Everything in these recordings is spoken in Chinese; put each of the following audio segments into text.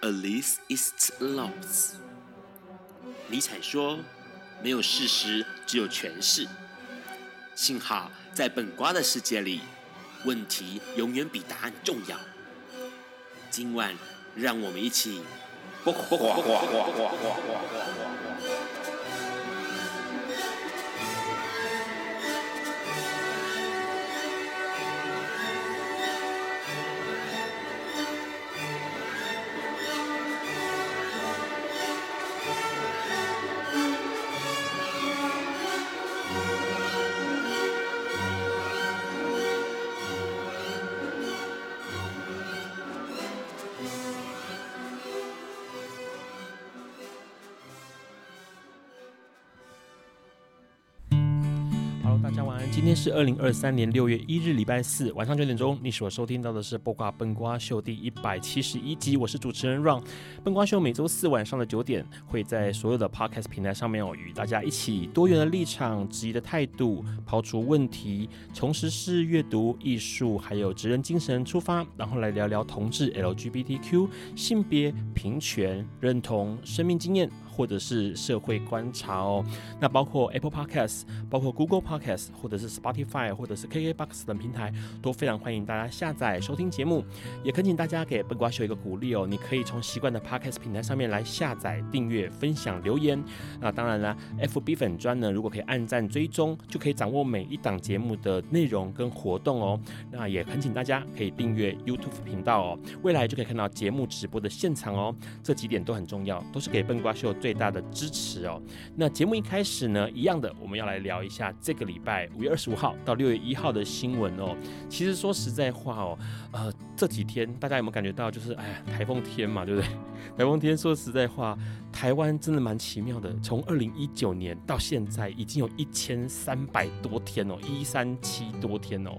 At least it's lost。尼采说：“没有事实，只有诠释。”幸好在本瓜的世界里，问题永远比答案重要。今晚，让我们一起。是二零二三年六月一日，礼拜四晚上九点钟，你所收听到的是《播瓜笨瓜秀》第一百七十一集，我是主持人 Ron。笨瓜秀每周四晚上的九点，会在所有的 Podcast 平台上面哦，与大家一起多元的立场、质疑的态度，抛出问题，从实事、阅读、艺术，还有职人精神出发，然后来聊聊同志、LGBTQ、性别平权、认同、生命经验。或者是社会观察哦，那包括 Apple Podcast、包括 Google Podcast，或者是 Spotify，或者是 KKBox 等平台，都非常欢迎大家下载收听节目。也恳请大家给笨瓜秀一个鼓励哦，你可以从习惯的 Podcast 平台上面来下载、订阅、分享、留言。那当然了，FB 粉专呢，如果可以按赞追踪，就可以掌握每一档节目的内容跟活动哦。那也恳请大家可以订阅 YouTube 频道哦，未来就可以看到节目直播的现场哦。这几点都很重要，都是给笨瓜秀最。最大的支持哦。那节目一开始呢，一样的，我们要来聊一下这个礼拜五月二十五号到六月一号的新闻哦。其实说实在话哦，呃，这几天大家有没有感觉到，就是哎呀，台风天嘛，对不对？台风天，说实在话，台湾真的蛮奇妙的。从二零一九年到现在，已经有一千三百多天哦，一三七多天哦，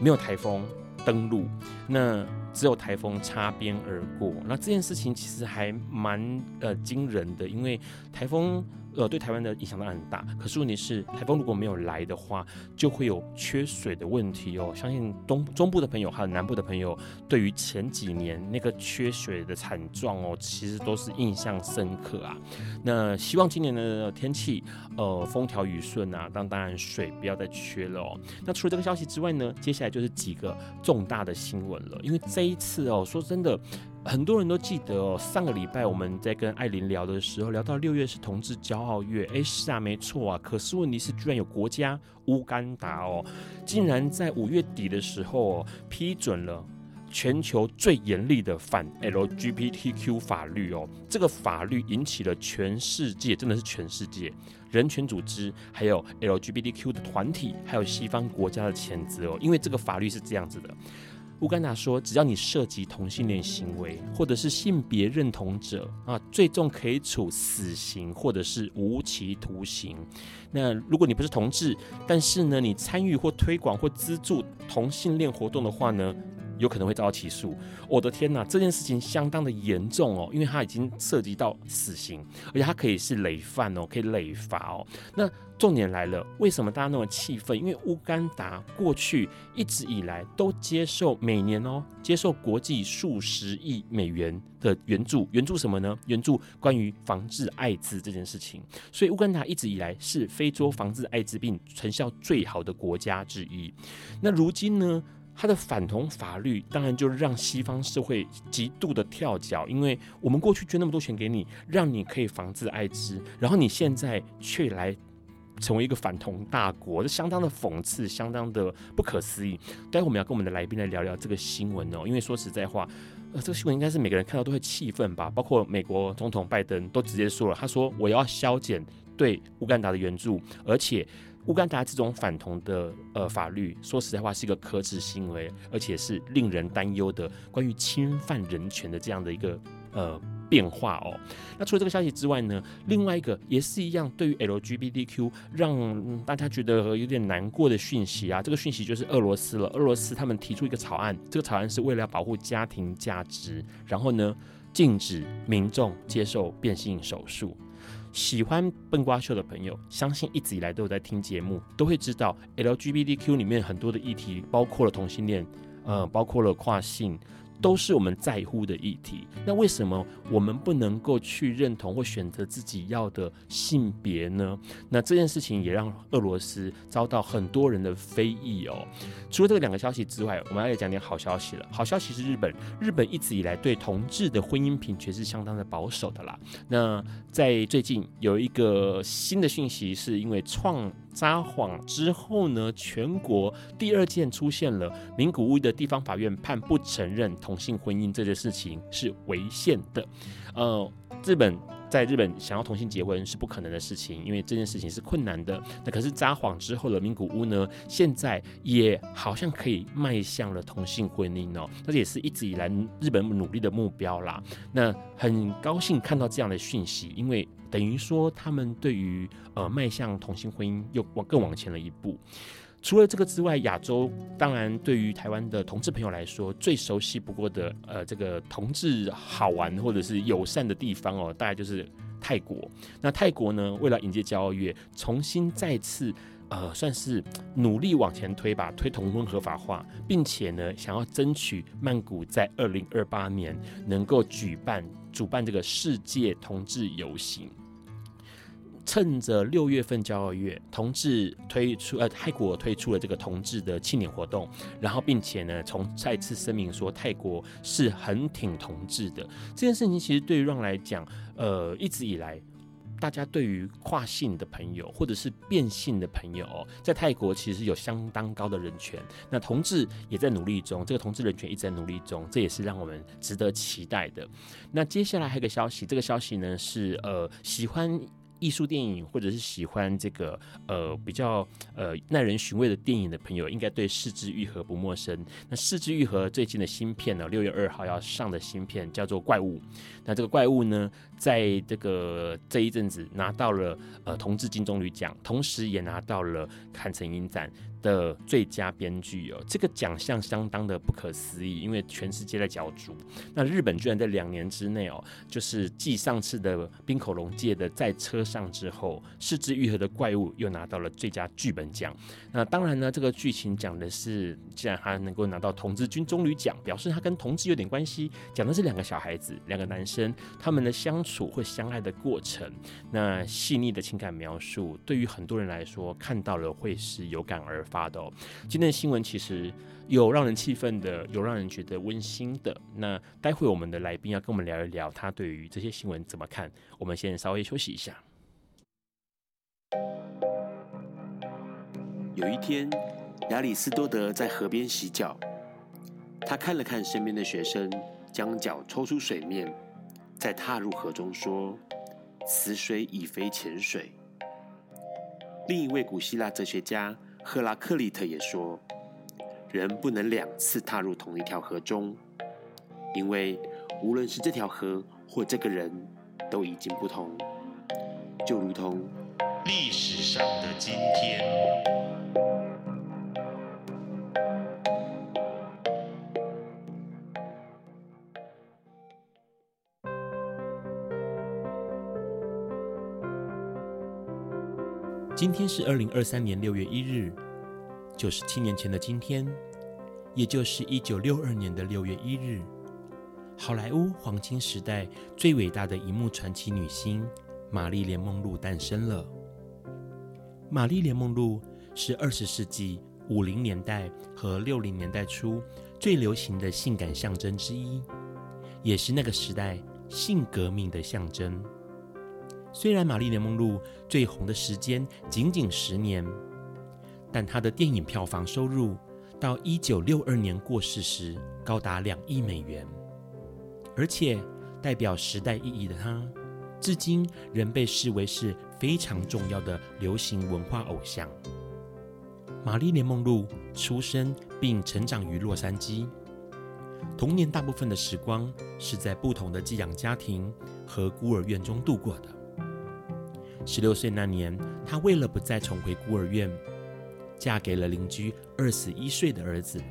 没有台风登陆。那只有台风擦边而过，那这件事情其实还蛮呃惊人的，因为台风。呃，对台湾的影响当然很大，可是问题是，台风如果没有来的话，就会有缺水的问题哦。相信东中部的朋友还有南部的朋友，对于前几年那个缺水的惨状哦，其实都是印象深刻啊。那希望今年的天气，呃，风调雨顺啊，当当然水不要再缺了哦。那除了这个消息之外呢，接下来就是几个重大的新闻了，因为这一次哦，说真的。很多人都记得哦，上个礼拜我们在跟艾琳聊的时候，聊到六月是同志骄傲月，诶，是啊，没错啊。可是问题是，居然有国家乌干达哦，竟然在五月底的时候哦，批准了全球最严厉的反 LGBTQ 法律哦。这个法律引起了全世界，真的是全世界人权组织，还有 LGBTQ 的团体，还有西方国家的谴责哦。因为这个法律是这样子的。乌干达说，只要你涉及同性恋行为，或者是性别认同者啊，最重可以处死刑，或者是无期徒刑。那如果你不是同志，但是呢，你参与或推广或资助同性恋活动的话呢，有可能会遭到起诉。我的天哪，这件事情相当的严重哦，因为它已经涉及到死刑，而且它可以是累犯哦，可以累罚哦。那重点来了，为什么大家那么气愤？因为乌干达过去一直以来都接受每年哦，接受国际数十亿美元的援助，援助什么呢？援助关于防治艾滋这件事情。所以乌干达一直以来是非洲防治艾滋病成效最好的国家之一。那如今呢，他的反同法律当然就让西方社会极度的跳脚，因为我们过去捐那么多钱给你，让你可以防治艾滋，然后你现在却来。成为一个反同大国，这相当的讽刺，相当的不可思议。待会我们要跟我们的来宾来聊聊这个新闻哦，因为说实在话，呃，这个新闻应该是每个人看到都会气愤吧，包括美国总统拜登都直接说了，他说我要削减对乌干达的援助，而且乌干达这种反同的呃法律，说实在话是一个可耻行为，而且是令人担忧的关于侵犯人权的这样的一个呃。变化哦，那除了这个消息之外呢，另外一个也是一样，对于 LGBTQ 让大家觉得有点难过的讯息啊，这个讯息就是俄罗斯了。俄罗斯他们提出一个草案，这个草案是为了要保护家庭价值，然后呢，禁止民众接受变性手术。喜欢笨瓜秀的朋友，相信一直以来都有在听节目，都会知道 LGBTQ 里面很多的议题，包括了同性恋，呃，包括了跨性。都是我们在乎的议题。那为什么我们不能够去认同或选择自己要的性别呢？那这件事情也让俄罗斯遭到很多人的非议哦。除了这两个消息之外，我们要讲点好消息了。好消息是日本，日本一直以来对同志的婚姻平权是相当的保守的啦。那在最近有一个新的讯息，是因为创。撒谎之后呢，全国第二件出现了名古屋的地方法院判不承认同性婚姻这件事情是违宪的。呃，日本在日本想要同性结婚是不可能的事情，因为这件事情是困难的。那可是撒谎之后的名古屋呢，现在也好像可以迈向了同性婚姻哦，那也是一直以来日本努力的目标啦。那很高兴看到这样的讯息，因为。等于说，他们对于呃迈向同性婚姻又往更往前了一步。除了这个之外，亚洲当然对于台湾的同志朋友来说，最熟悉不过的呃这个同志好玩或者是友善的地方哦，大概就是泰国。那泰国呢，为了迎接骄傲月，重新再次呃算是努力往前推吧，推同婚合法化，并且呢想要争取曼谷在二零二八年能够举办。主办这个世界同志游行，趁着六月份骄傲月，同志推出呃泰国推出了这个同志的庆典活动，然后并且呢，从再次声明说泰国是很挺同志的这件事情，其实对于让来讲，呃，一直以来。大家对于跨性的朋友或者是变性的朋友，在泰国其实有相当高的人权。那同志也在努力中，这个同志人权一直在努力中，这也是让我们值得期待的。那接下来还有个消息，这个消息呢是呃喜欢。艺术电影或者是喜欢这个呃比较呃耐人寻味的电影的朋友，应该对四肢愈合不陌生。那四肢愈合最近的新片呢，六月二号要上的新片叫做《怪物》。那这个怪物呢，在这个这一阵子拿到了呃同志金棕榈奖，同时也拿到了坎城影展的最佳编剧哦，这个奖项相当的不可思议，因为全世界在角逐。那日本居然在两年之内哦，就是继上次的冰口龙介的在车上之后，是枝裕和的怪物又拿到了最佳剧本奖。那当然呢，这个剧情讲的是，既然他能够拿到同志金棕榈奖，表示他跟同志有点关系，讲的是两个小孩子，两个男生他们的相处或相爱的过程。那细腻的情感描述，对于很多人来说，看到了会是有感而发。发的，今天的新闻其实有让人气愤的，有让人觉得温馨的。那待会我们的来宾要跟我们聊一聊，他对于这些新闻怎么看？我们先稍微休息一下。有一天，亚里斯多德在河边洗脚，他看了看身边的学生，将脚抽出水面，再踏入河中，说：“此水已非前水。”另一位古希腊哲学家。赫拉克利特也说：“人不能两次踏入同一条河中，因为无论是这条河或这个人，都已经不同，就如同历史上的今天。”今天是二零二三年六月一日，九十七年前的今天，也就是一九六二年的六月一日，好莱坞黄金时代最伟大的银幕传奇女星玛丽莲梦露诞生了。玛丽莲梦露是二十世纪五零年代和六零年代初最流行的性感象征之一，也是那个时代性革命的象征。虽然玛丽莲梦露最红的时间仅仅十年，但她的电影票房收入到一九六二年过世时高达两亿美元，而且代表时代意义的她，至今仍被视为是非常重要的流行文化偶像。玛丽莲梦露出生并成长于洛杉矶，童年大部分的时光是在不同的寄养家庭和孤儿院中度过的。十六岁那年，她为了不再重回孤儿院，嫁给了邻居二十一岁的儿子。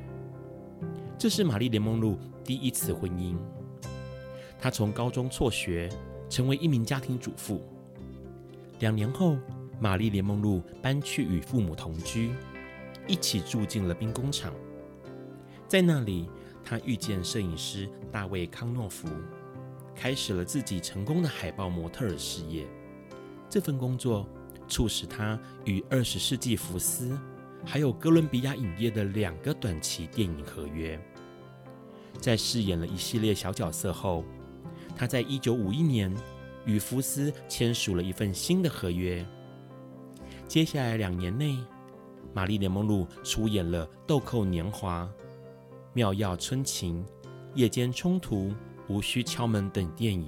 这是玛丽莲梦露第一次婚姻。她从高中辍学，成为一名家庭主妇。两年后，玛丽莲梦露搬去与父母同居，一起住进了兵工厂。在那里，她遇见摄影师大卫·康诺夫，开始了自己成功的海报模特儿事业。这份工作促使他与二十世纪福斯还有哥伦比亚影业的两个短期电影合约。在饰演了一系列小角色后，他在一九五一年与福斯签署了一份新的合约。接下来两年内，玛丽莲梦露出演了《豆蔻年华》。妙药春情、夜间冲突、无需敲门等电影，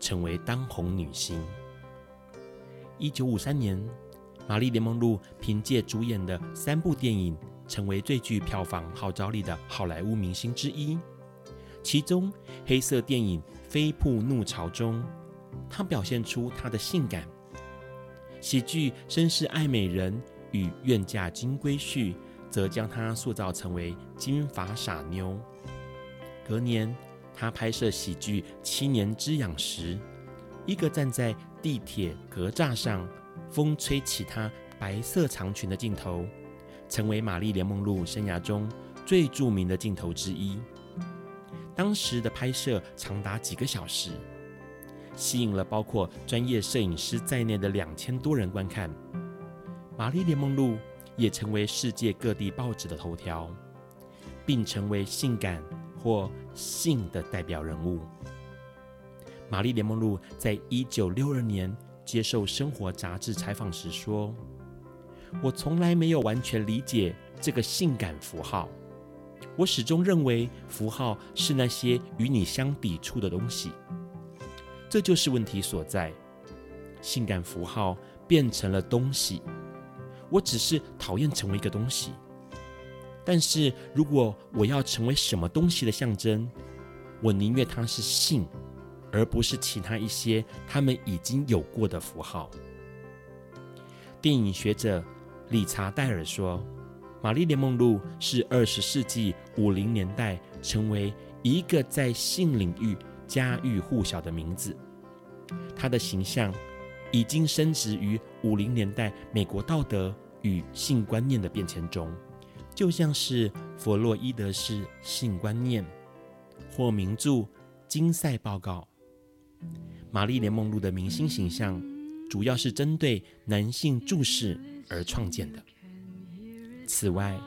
成为当红女星。一九五三年，玛丽莲梦露凭借主演的三部电影，成为最具票房号召力的好莱坞明星之一。其中，黑色电影《飞瀑怒潮》中，她表现出她的性感；喜剧《绅士爱美人》与《愿嫁金龟婿》。则将她塑造成为金发傻妞。隔年，她拍摄喜剧《七年之痒》时，一个站在地铁格栅上，风吹起她白色长裙的镜头，成为玛丽莲梦露生涯中最著名的镜头之一。当时的拍摄长达几个小时，吸引了包括专业摄影师在内的两千多人观看。玛丽莲梦露。也成为世界各地报纸的头条，并成为性感或性的代表人物。玛丽莲梦露在一九六二年接受《生活》杂志采访时说：“我从来没有完全理解这个性感符号，我始终认为符号是那些与你相抵触的东西，这就是问题所在。性感符号变成了东西。”我只是讨厌成为一个东西，但是如果我要成为什么东西的象征，我宁愿它是性，而不是其他一些他们已经有过的符号。电影学者理查戴尔说：“玛丽莲梦露是二十世纪五零年代成为一个在性领域家喻户晓的名字，她的形象。”已经深植于五零年代美国道德与性观念的变迁中，就像是弗洛伊德式性观念或名著《金赛报告》。玛丽莲梦露的明星形象主要是针对男性注视而创建的。此外，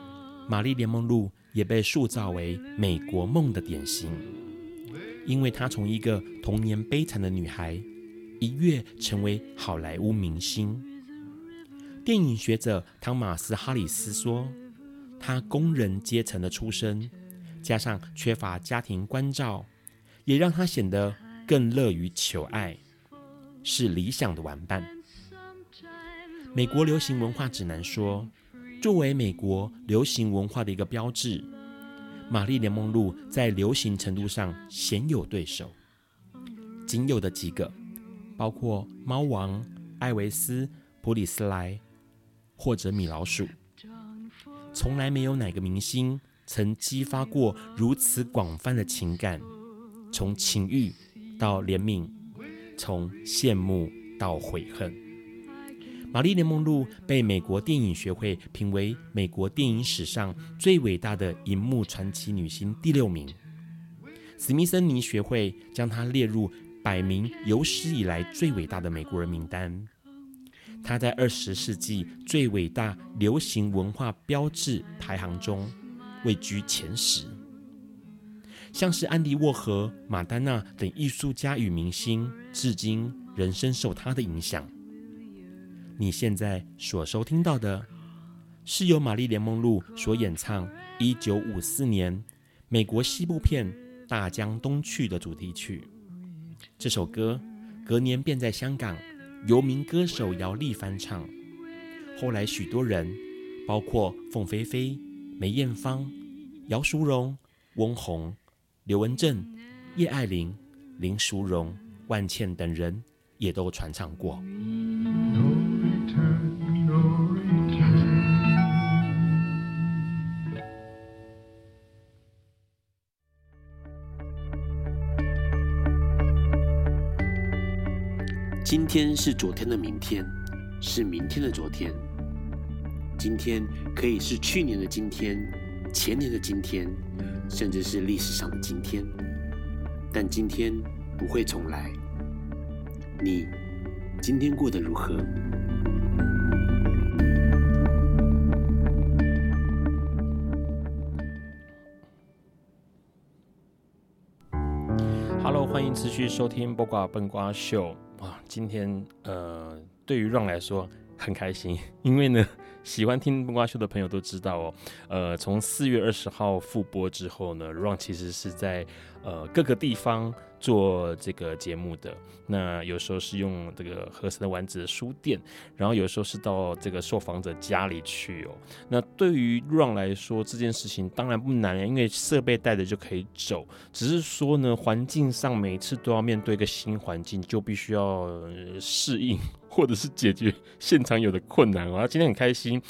玛丽莲梦露也被塑造为美国梦的典型，因为她从一个童年悲惨的女孩。一跃成为好莱坞明星。电影学者汤马斯·哈里斯说：“他工人阶层的出身，加上缺乏家庭关照，也让他显得更乐于求爱，是理想的玩伴。”美国流行文化指南说：“作为美国流行文化的一个标志，玛丽莲梦露在流行程度上鲜有对手，仅有的几个。”包括猫王、艾维斯、普里斯莱或者米老鼠，从来没有哪个明星曾激发过如此广泛的情感，从情欲到怜悯，从羡慕到悔恨。玛丽莲梦露被美国电影学会评为美国电影史上最伟大的银幕传奇女星第六名，史密森尼学会将她列入。百名有史以来最伟大的美国人名单，她在二十世纪最伟大流行文化标志排行中位居前十。像是安迪沃荷、马丹娜等艺术家与明星，至今仍深受他的影响。你现在所收听到的，是由玛丽莲梦露所演唱一九五四年美国西部片《大江东去》的主题曲。这首歌隔年便在香港由名歌手姚丽翻唱，后来许多人，包括凤飞飞、梅艳芳、姚淑蓉、翁虹，刘文正、叶爱玲、林淑荣、万茜等人也都传唱过。今天是昨天的明天，是明天的昨天。今天可以是去年的今天，前年的今天，甚至是历史上的今天。但今天不会重来。你今天过得如何？Hello，欢迎持续收听播瓜笨瓜秀。啊，今天呃，对于 Ron 来说很开心，因为呢，喜欢听笨瓜秀的朋友都知道哦，呃，从四月二十号复播之后呢，Ron 其实是在呃各个地方。做这个节目的，那有时候是用这个和森的丸子的书店，然后有时候是到这个受访者家里去哦。那对于 Ron 来说，这件事情当然不难，因为设备带着就可以走。只是说呢，环境上每次都要面对一个新环境，就必须要适应或者是解决现场有的困难哦。今天很开心。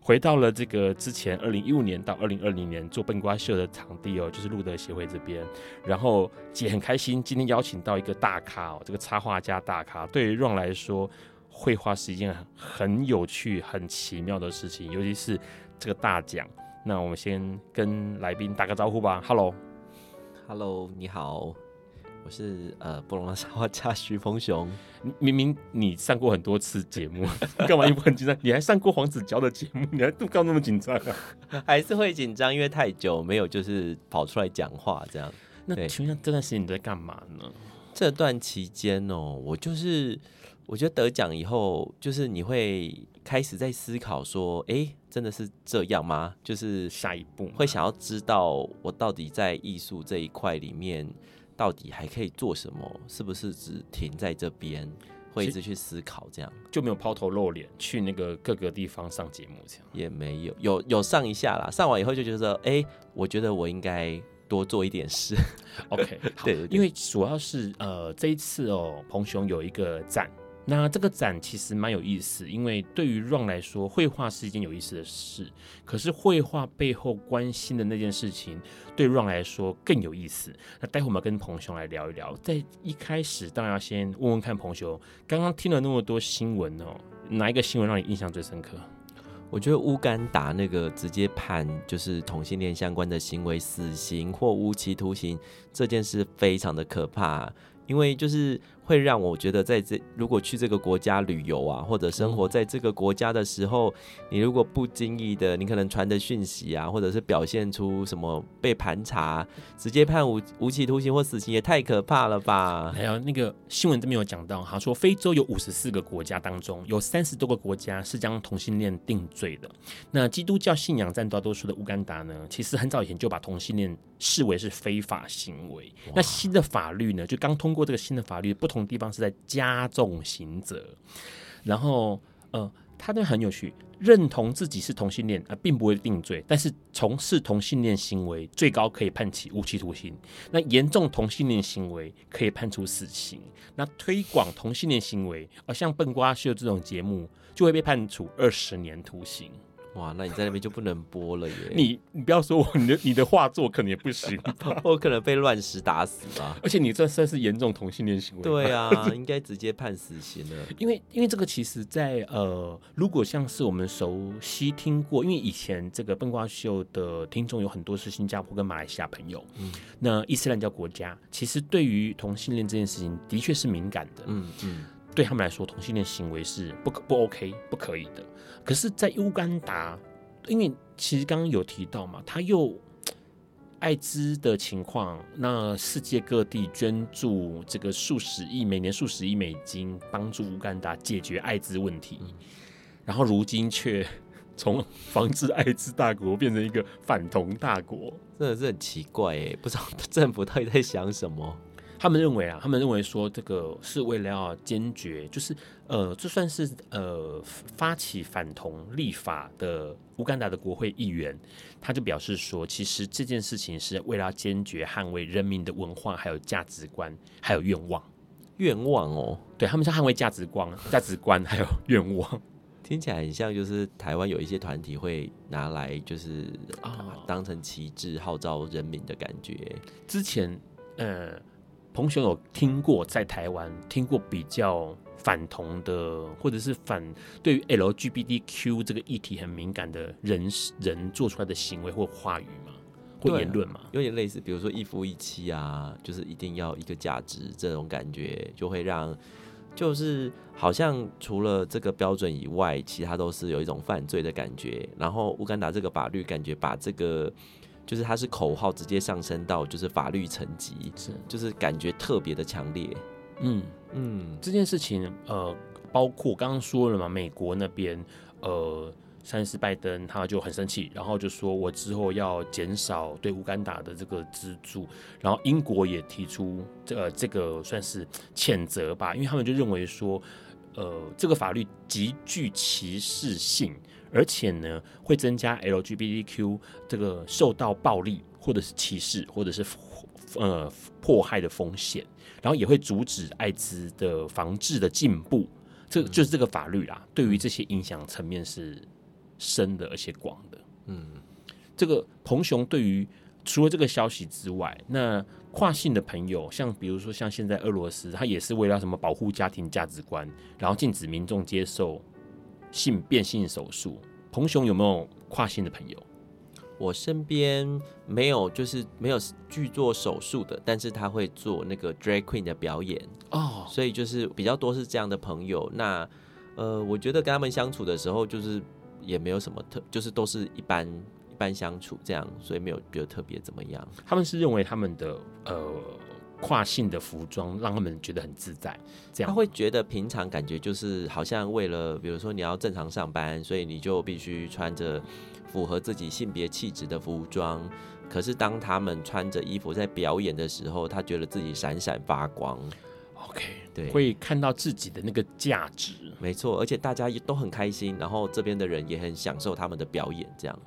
回到了这个之前二零一五年到二零二零年做笨瓜秀的场地哦，就是路德协会这边。然后姐很开心，今天邀请到一个大咖哦，这个插画家大咖。对于 Ron 来说，绘画是一件很有趣、很奇妙的事情，尤其是这个大奖。那我们先跟来宾打个招呼吧。Hello，Hello，你好。我是呃，布隆的沙画家徐峰雄。明明你上过很多次节目，干嘛一副很紧张？你还上过黄子佼的节目，你还都搞那么紧张啊？还是会紧张，因为太久没有就是跑出来讲话这样。那请问这段时间你在干嘛呢？这段期间哦，我就是我觉得得奖以后，就是你会开始在思考说，哎、欸，真的是这样吗？就是下一步会想要知道我到底在艺术这一块里面。到底还可以做什么？是不是只停在这边，会一直去思考这样？就没有抛头露脸去那个各个地方上节目这样？也没有，有有上一下啦。上完以后就觉得，哎、欸，我觉得我应该多做一点事。OK，对，因为主要是呃这一次哦，彭雄有一个展。那这个展其实蛮有意思，因为对于 Ron 来说，绘画是一件有意思的事。可是绘画背后关心的那件事情，对 Ron 来说更有意思。那待会我们跟彭雄来聊一聊。在一开始，当然要先问问看彭雄，刚刚听了那么多新闻哦，哪一个新闻让你印象最深刻？我觉得乌干达那个直接判就是同性恋相关的行为死刑或无期徒刑这件事，非常的可怕，因为就是。会让我觉得，在这如果去这个国家旅游啊，或者生活在这个国家的时候，你如果不经意的，你可能传的讯息啊，或者是表现出什么被盘查，直接判无无期徒刑或死刑，也太可怕了吧？还有那个新闻这边有讲到，哈，说非洲有五十四个国家当中，有三十多个国家是将同性恋定罪的。那基督教信仰占大多数的乌干达呢，其实很早以前就把同性恋视为是非法行为。那新的法律呢，就刚通过这个新的法律，不同。地方是在加重刑责，然后呃，他那很有趣，认同自己是同性恋啊、并不会定罪，但是从事同性恋行为最高可以判起无期徒刑，那严重同性恋行为可以判处死刑，那推广同性恋行为，而、像笨瓜秀这种节目就会被判处二十年徒刑。哇，那你在那边就不能播了耶！你你不要说我，你的你的画作可能也不行，我可能被乱石打死吧。而且你这算是严重同性恋行为。对啊，应该直接判死刑了。因为因为这个其实在，在呃，如果像是我们熟悉听过，因为以前这个笨瓜秀的听众有很多是新加坡跟马来西亚朋友，嗯，那伊斯兰教国家其实对于同性恋这件事情的确是敏感的，嗯嗯，对他们来说，同性恋行为是不可不 OK 不可以的。可是，在乌干达，因为其实刚刚有提到嘛，他又艾滋的情况，那世界各地捐助这个数十亿，每年数十亿美金，帮助乌干达解决艾滋问题，然后如今却从防治艾滋大国变成一个反同大国，真的是很奇怪哎，不知道 政府到底在想什么。他们认为啊，他们认为说这个是为了要坚决，就是呃，这算是呃发起反同立法的乌干达的国会议员，他就表示说，其实这件事情是为了要坚决捍卫人民的文化、还有价值观、还有愿望。愿望哦，对，他们是捍卫价值观、价值观还有愿望，听起来很像就是台湾有一些团体会拿来就是啊当成旗帜号召人民的感觉。之前呃。彭雄有听过在台湾听过比较反同的，或者是反对于 LGBTQ 这个议题很敏感的人人做出来的行为或话语吗？或言论吗？有点类似，比如说一夫一妻啊，就是一定要一个价值，这种感觉就会让，就是好像除了这个标准以外，其他都是有一种犯罪的感觉。然后乌干达这个法律感觉把这个。就是它是口号，直接上升到就是法律层级，是就是感觉特别的强烈。嗯嗯，这件事情呃，包括刚刚说了嘛，美国那边呃，上一次拜登他就很生气，然后就说我之后要减少对乌干达的这个资助，然后英国也提出这呃这个算是谴责吧，因为他们就认为说呃，这个法律极具歧视性。而且呢，会增加 LGBTQ 这个受到暴力或者是歧视或者是呃迫害的风险，然后也会阻止艾滋的防治的进步。这就是这个法律啦，对于这些影响层面是深的而且广的。嗯，这个彭雄对于除了这个消息之外，那跨性的朋友，像比如说像现在俄罗斯，他也是为了什么保护家庭价值观，然后禁止民众接受。性变性手术，彭雄有没有跨性的朋友？我身边没有，就是没有去做手术的，但是他会做那个 drag queen 的表演哦，所以就是比较多是这样的朋友。那呃，我觉得跟他们相处的时候，就是也没有什么特，就是都是一般一般相处这样，所以没有觉得特别怎么样。他们是认为他们的呃。跨性的服装让他们觉得很自在，这样他会觉得平常感觉就是好像为了，比如说你要正常上班，所以你就必须穿着符合自己性别气质的服装。可是当他们穿着衣服在表演的时候，他觉得自己闪闪发光。OK，对，会看到自己的那个价值，没错，而且大家也都很开心，然后这边的人也很享受他们的表演，这样。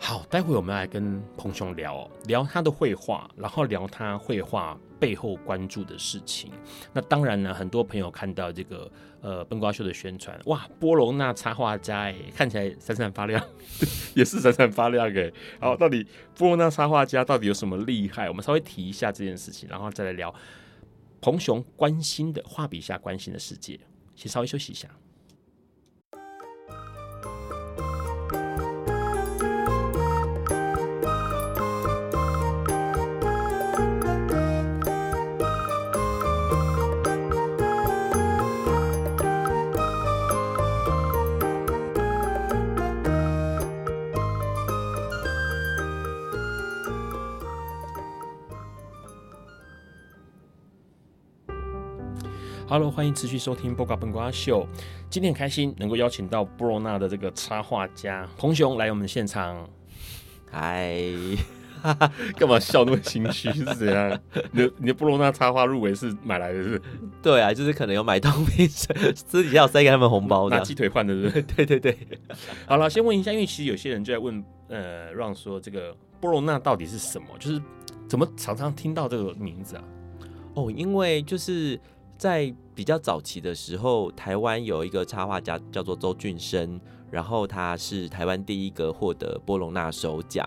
好，待会我们来跟彭雄聊聊他的绘画，然后聊他绘画背后关注的事情。那当然呢，很多朋友看到这个呃笨瓜秀的宣传，哇，波隆那插画家哎，看起来闪闪发亮，也是闪闪发亮哎。好，到底波隆那插画家到底有什么厉害？我们稍微提一下这件事情，然后再来聊彭雄关心的画笔下关心的世界。先稍微休息一下。Hello，欢迎持续收听《波瓜本瓜秀》。今天很开心能够邀请到布罗纳的这个插画家彭雄来我们的现场。嗨，干嘛笑那么心虚？是怎样？你的你的布罗纳插画入围是买来的是？对啊，就是可能有买东西，私底下有塞给他们红包，拿鸡腿换的，是不是？对对对。好了，先问一下，因为其实有些人就在问，呃，让说这个布罗纳到底是什么？就是怎么常常听到这个名字啊？哦，因为就是。在比较早期的时候，台湾有一个插画家叫做周俊生，然后他是台湾第一个获得波隆纳首奖，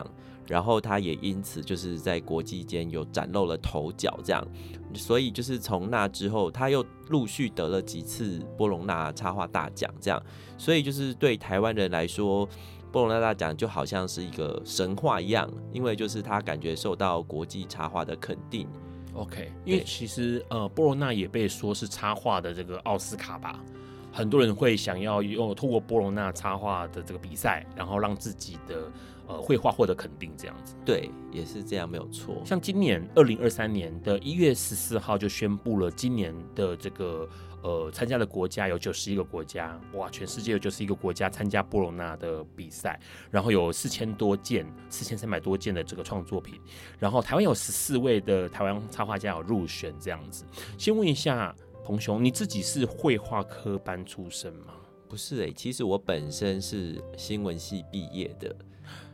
然后他也因此就是在国际间有崭露了头角，这样，所以就是从那之后，他又陆续得了几次波隆纳插画大奖，这样，所以就是对台湾人来说，波隆纳大奖就好像是一个神话一样，因为就是他感觉受到国际插画的肯定。OK，因为其实呃，波罗纳也被说是插画的这个奥斯卡吧，很多人会想要用透过波罗纳插画的这个比赛，然后让自己的呃绘画获得肯定，这样子。对，也是这样，没有错。像今年二零二三年的一月十四号就宣布了，今年的这个呃参加的国家有九十一个国家，哇，全世界有九十一个国家参加波隆纳的比赛，然后有四千多件、四千三百多件的这个创作品，然后台湾有十四位的台湾插画家有入选，这样子。先问一下。彭雄，你自己是绘画科班出身吗？不是哎、欸，其实我本身是新闻系毕业的，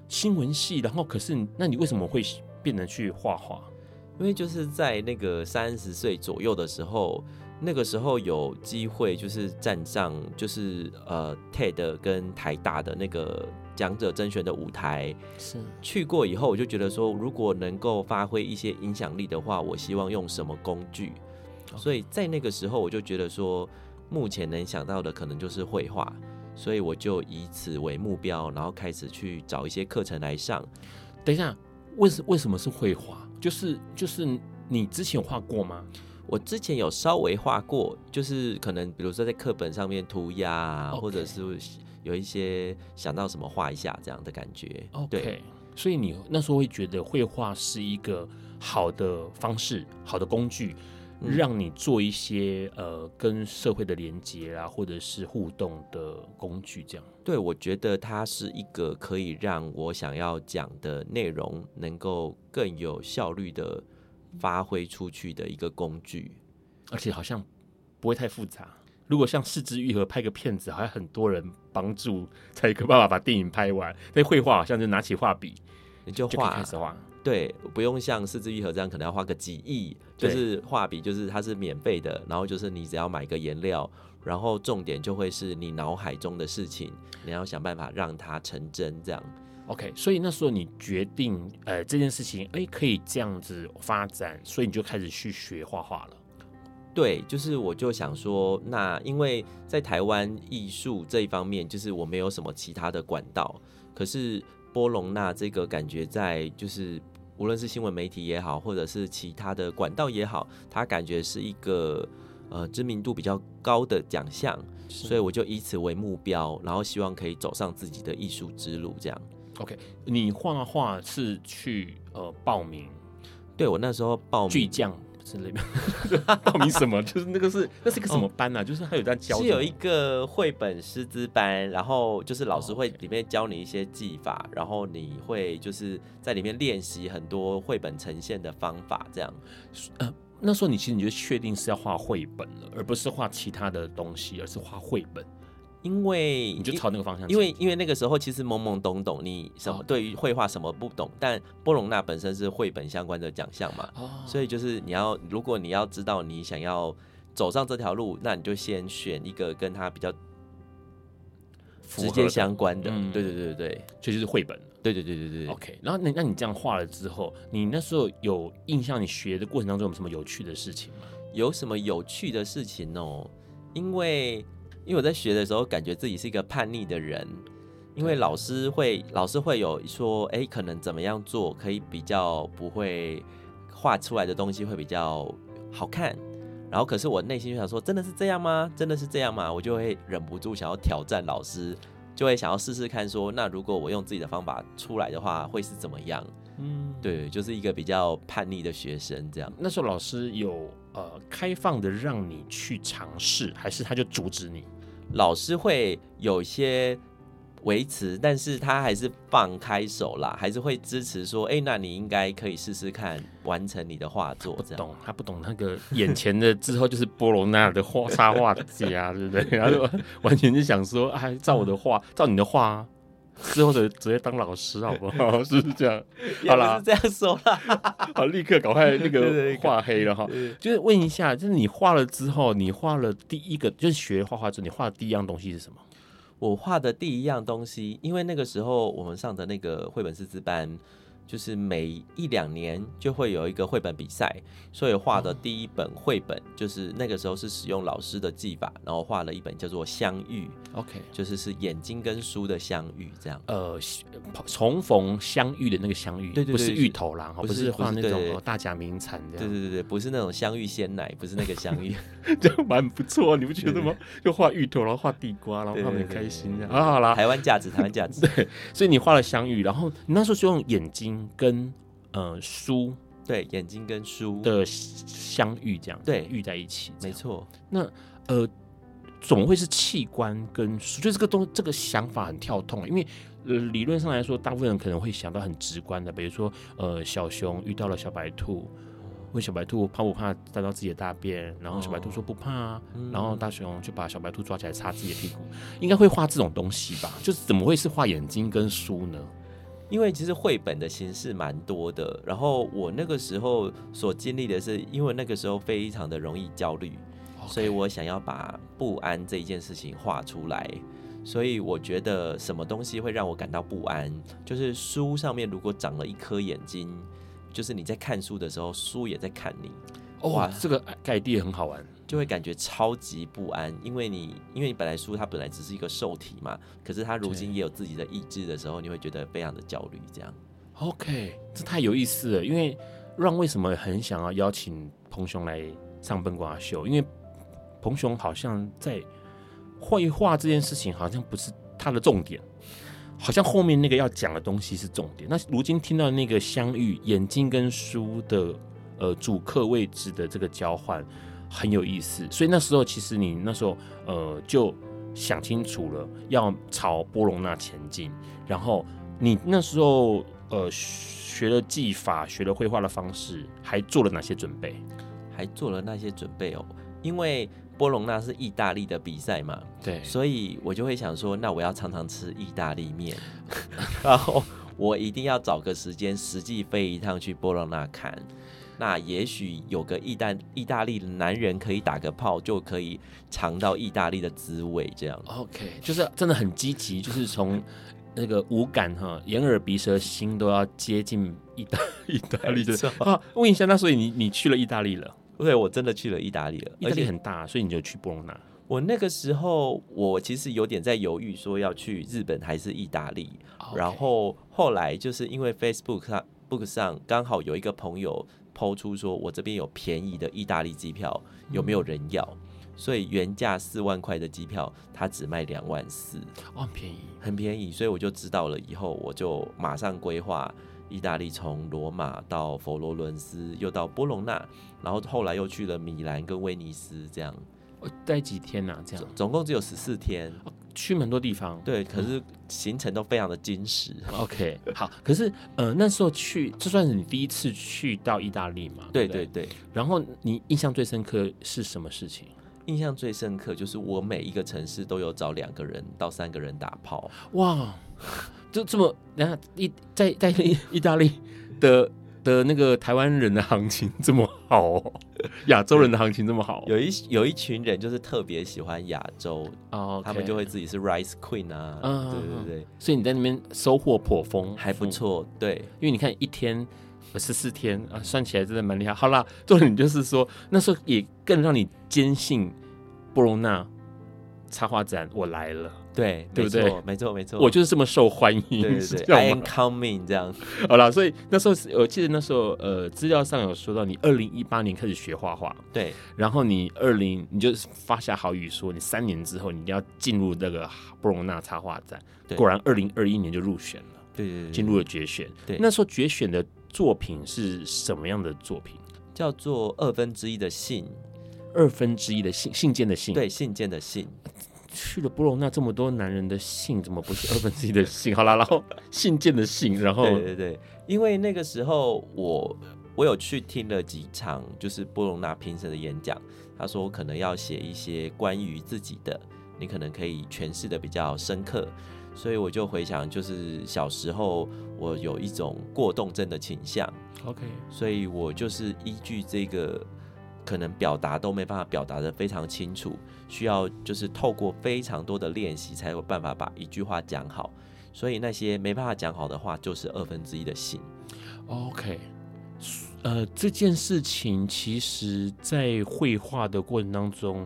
新闻系，然后可是，那你为什么会变成去画画？因为就是在那个三十岁左右的时候，那个时候有机会就是站上就是呃 TED 跟台大的那个讲者甄选的舞台，是去过以后，我就觉得说，如果能够发挥一些影响力的话，我希望用什么工具？所以在那个时候，我就觉得说，目前能想到的可能就是绘画，所以我就以此为目标，然后开始去找一些课程来上。等一下，为什为什么是绘画？就是就是你之前画过吗？我之前有稍微画过，就是可能比如说在课本上面涂鸦啊，Okay. 或者是有一些想到什么画一下这样的感觉。对，所以你那时候会觉得绘画是一个好的方式，好的工具。让你做一些呃跟社会的连接啊，或者是互动的工具，这样。对，我觉得它是一个可以让我想要讲的内容能够更有效率的发挥出去的一个工具，而且好像不会太复杂。如果像四肢愈合拍个片子，好像很多人帮助才有个办法把电影拍完。那绘画好像就拿起画笔，你就画开始画。对，不用像四肢愈合这样，可能要花个几亿。就是画笔，就是它是免费的，然后就是你只要买个颜料，然后重点就会是你脑海中的事情，你要想办法让它成真，这样。OK，所以那时候你决定，呃，这件事情，哎，可以这样子发展，所以你就开始去学画画了。对，就是我就想说，那因为在台湾艺术这一方面，就是我没有什么其他的管道，可是波隆那这个感觉在就是。无论是新闻媒体也好，或者是其他的管道也好，他感觉是一个呃知名度比较高的奖项，所以我就以此为目标，然后希望可以走上自己的艺术之路。这样，OK？你画画是去呃报名？对，我那时候报名巨匠。之类的，报名什么？就是那个是那是个什么班啊？哦、就是他有在教，是有一个绘本师资班，然后就是老师会里面教你一些技法，然后你会就是在里面练习很多绘本呈现的方法，这样。呃，那时候你其实你就确定是要画绘本了，而不是画其他的东西，而是画绘本。因为你就朝那个方向，因为因为那个时候其实懵懵懂懂，你什么对于绘画什么不懂，但波隆纳本身是绘本相关的奖项嘛，所以就是你要如果你要知道你想要走上这条路，那你就先选一个跟他比较直接相关的，对对对对对，这就是绘本，对对对对对。OK，然后那那你这样画了之后，你那时候有印象，你学的过程当中有什么有趣的事情吗？有什么有趣的事情哦？因为。因为我在学的时候，感觉自己是一个叛逆的人，因为老师会老师会有说，哎，可能怎么样做可以比较不会画出来的东西会比较好看，然后可是我内心就想说，真的是这样吗？真的是这样吗？我就会忍不住想要挑战老师，就会想要试试看说，说那如果我用自己的方法出来的话，会是怎么样？嗯，对，就是一个比较叛逆的学生这样。那时候老师有呃开放的让你去尝试，还是他就阻止你？老师会有些维持，但是他还是放开手啦，还是会支持说，哎、欸，那你应该可以试试看完成你的画作。不懂，他不懂那个眼前的之后就是波罗那的画插画家，对不对？然后完全就想说，哎，照我的画，照你的画、啊，之后就直接当老师好不好？是不是这样？好啦，是这样说啦。好，立刻赶快那个 画黑了哈。就是问一下，就是你画了之后，你画了第一个，就是学画画之后，你画的第一样东西是什么？我画的第一样东西，因为那个时候我们上的那个绘本师资班，就是每一两年就会有一个绘本比赛，所以画的第一本绘本就是那个时候是使用老师的技法，然后画了一本叫做《相遇》，OK，就是是眼睛跟书的相遇这样。呃，重逢相遇的那个相遇，对对对，不是芋头啦，不是画那种大甲名产的。对对对对，不是那种相遇鲜奶，不是那个相遇，就蛮不错，你不觉得吗？就画芋头，然后画地瓜，然后他们很开心这样。啊，好啦，台湾价值，台湾价值。对，所以你画了相遇，然后你那时候就用眼睛跟。呃，书对，眼睛跟书的相遇这样，对，遇在一起，没错。那呃，总会是器官跟书，就这个东，这个想法很跳痛，因为呃，理论上来说，大部分人可能会想到很直观的，比如说呃，小熊遇到了小白兔，问小白兔怕不怕沾到自己的大便，然后小白兔说不怕啊，哦、然后大熊就把小白兔抓起来擦自己的屁股，嗯、应该会画这种东西吧？就是怎么会是画眼睛跟书呢？因为其实绘本的形式蛮多的，然后我那个时候所经历的是，因为那个时候非常的容易焦虑.所以我想要把不安这一件事情画出来。所以我觉得什么东西会让我感到不安，就是书上面如果长了一颗眼睛，就是你在看书的时候，书也在看你。哇，这个概念很好玩。就会感觉超级不安，因为你因为你本来书它本来只是一个受体嘛，可是它如今也有自己的意志的时候，你会觉得非常的焦虑。这样，OK，这太有意思了。因为 Ron 为什么很想要邀请彭雄来上笨瓜秀？因为彭雄好像在绘画这件事情好像不是他的重点，好像后面那个要讲的东西是重点。那如今听到那个相遇，眼睛跟书的呃主客位置的这个交换。很有意思，所以那时候其实你那时候呃就想清楚了，要朝波隆那前进。然后你那时候呃学了技法，学了绘画的方式，还做了哪些准备？还做了那些准备哦，因为波隆那是意大利的比赛嘛，对，所以我就会想说，那我要常常吃意大利面，然后我一定要找个时间实际飞一趟去波隆那看。那也许有个意大意大利的男人可以打个炮，就可以尝到意大利的滋味。这样，OK，就是真的很积极，就是从那个五感哈，眼耳鼻舌心都要接近意大意大利的。啊，问一下，那所以你你去了意大利了？对，我真的去了意大利了。意大利很大，所以你就去波隆那。我那个时候，我其实有点在犹豫，说要去日本还是意大利。然后后来就是因为 Facebook 上 book 上刚好有一个朋友。抛出说，我这边有便宜的意大利机票，有没有人要？嗯、所以原价四万块的机票，他只卖两万四，哦，很便宜，很便宜。所以我就知道了，以后我就马上规划意大利，从罗马到佛罗伦斯，又到波隆纳，然后后来又去了米兰跟威尼斯，这样。我待几天呢、啊？这样总，总共只有十四天。去很多地方，对，可是行程都非常的精实。OK，好，可是呃那时候去，这算是你第一次去到意大利嘛？对对对。然后你印象最深刻是什么事情？印象最深刻就是我每一个城市都有找两个人到三个人打炮。哇，就这么，然后意在在意大利的。的那个台湾人的行情这么好，哦，亚洲人的行情这么好，有一有一群人就是特别喜欢亚洲，oh, okay. 他们就会自己是 Rice Queen 啊，uh, 对对对，所以你在那边收获颇丰，还不错，对，因为你看一天十四天啊，算起来真的蛮厉害。好啦，重点就是说那时候也更让你坚信布隆纳插画展我来了。对，对不对？没错，没错，我就是这么受欢迎。对对对，I am coming 这样。好了，所以那时候我记得那时候呃，资料上有说到你二零一八年开始学画画，对。然后你二零你就发下好语说，你三年之后你一定要进入那个布隆纳插画展。对。果然二零二一年就入选了，对对对，进入了决选。对。那时候决选的作品是什么样的作品？叫做二分之一的信，二分之一的信，信件的信，对，信件的信。去了波隆那这么多男人的信，怎么不是二分之一的信？好啦，然后 信件的信，然后对对对，因为那个时候我我有去听了几场就是波隆那评审的演讲，他说我可能要写一些关于自己的，你可能可以诠释的比较深刻，所以我就回想，就是小时候我有一种过动症的倾向，OK，所以我就是依据这个。可能表达都没办法表达的非常清楚，需要就是透过非常多的练习才有办法把一句话讲好。所以那些没办法讲好的话，就是二分之一的心。OK，呃，这件事情其实在绘画的过程当中，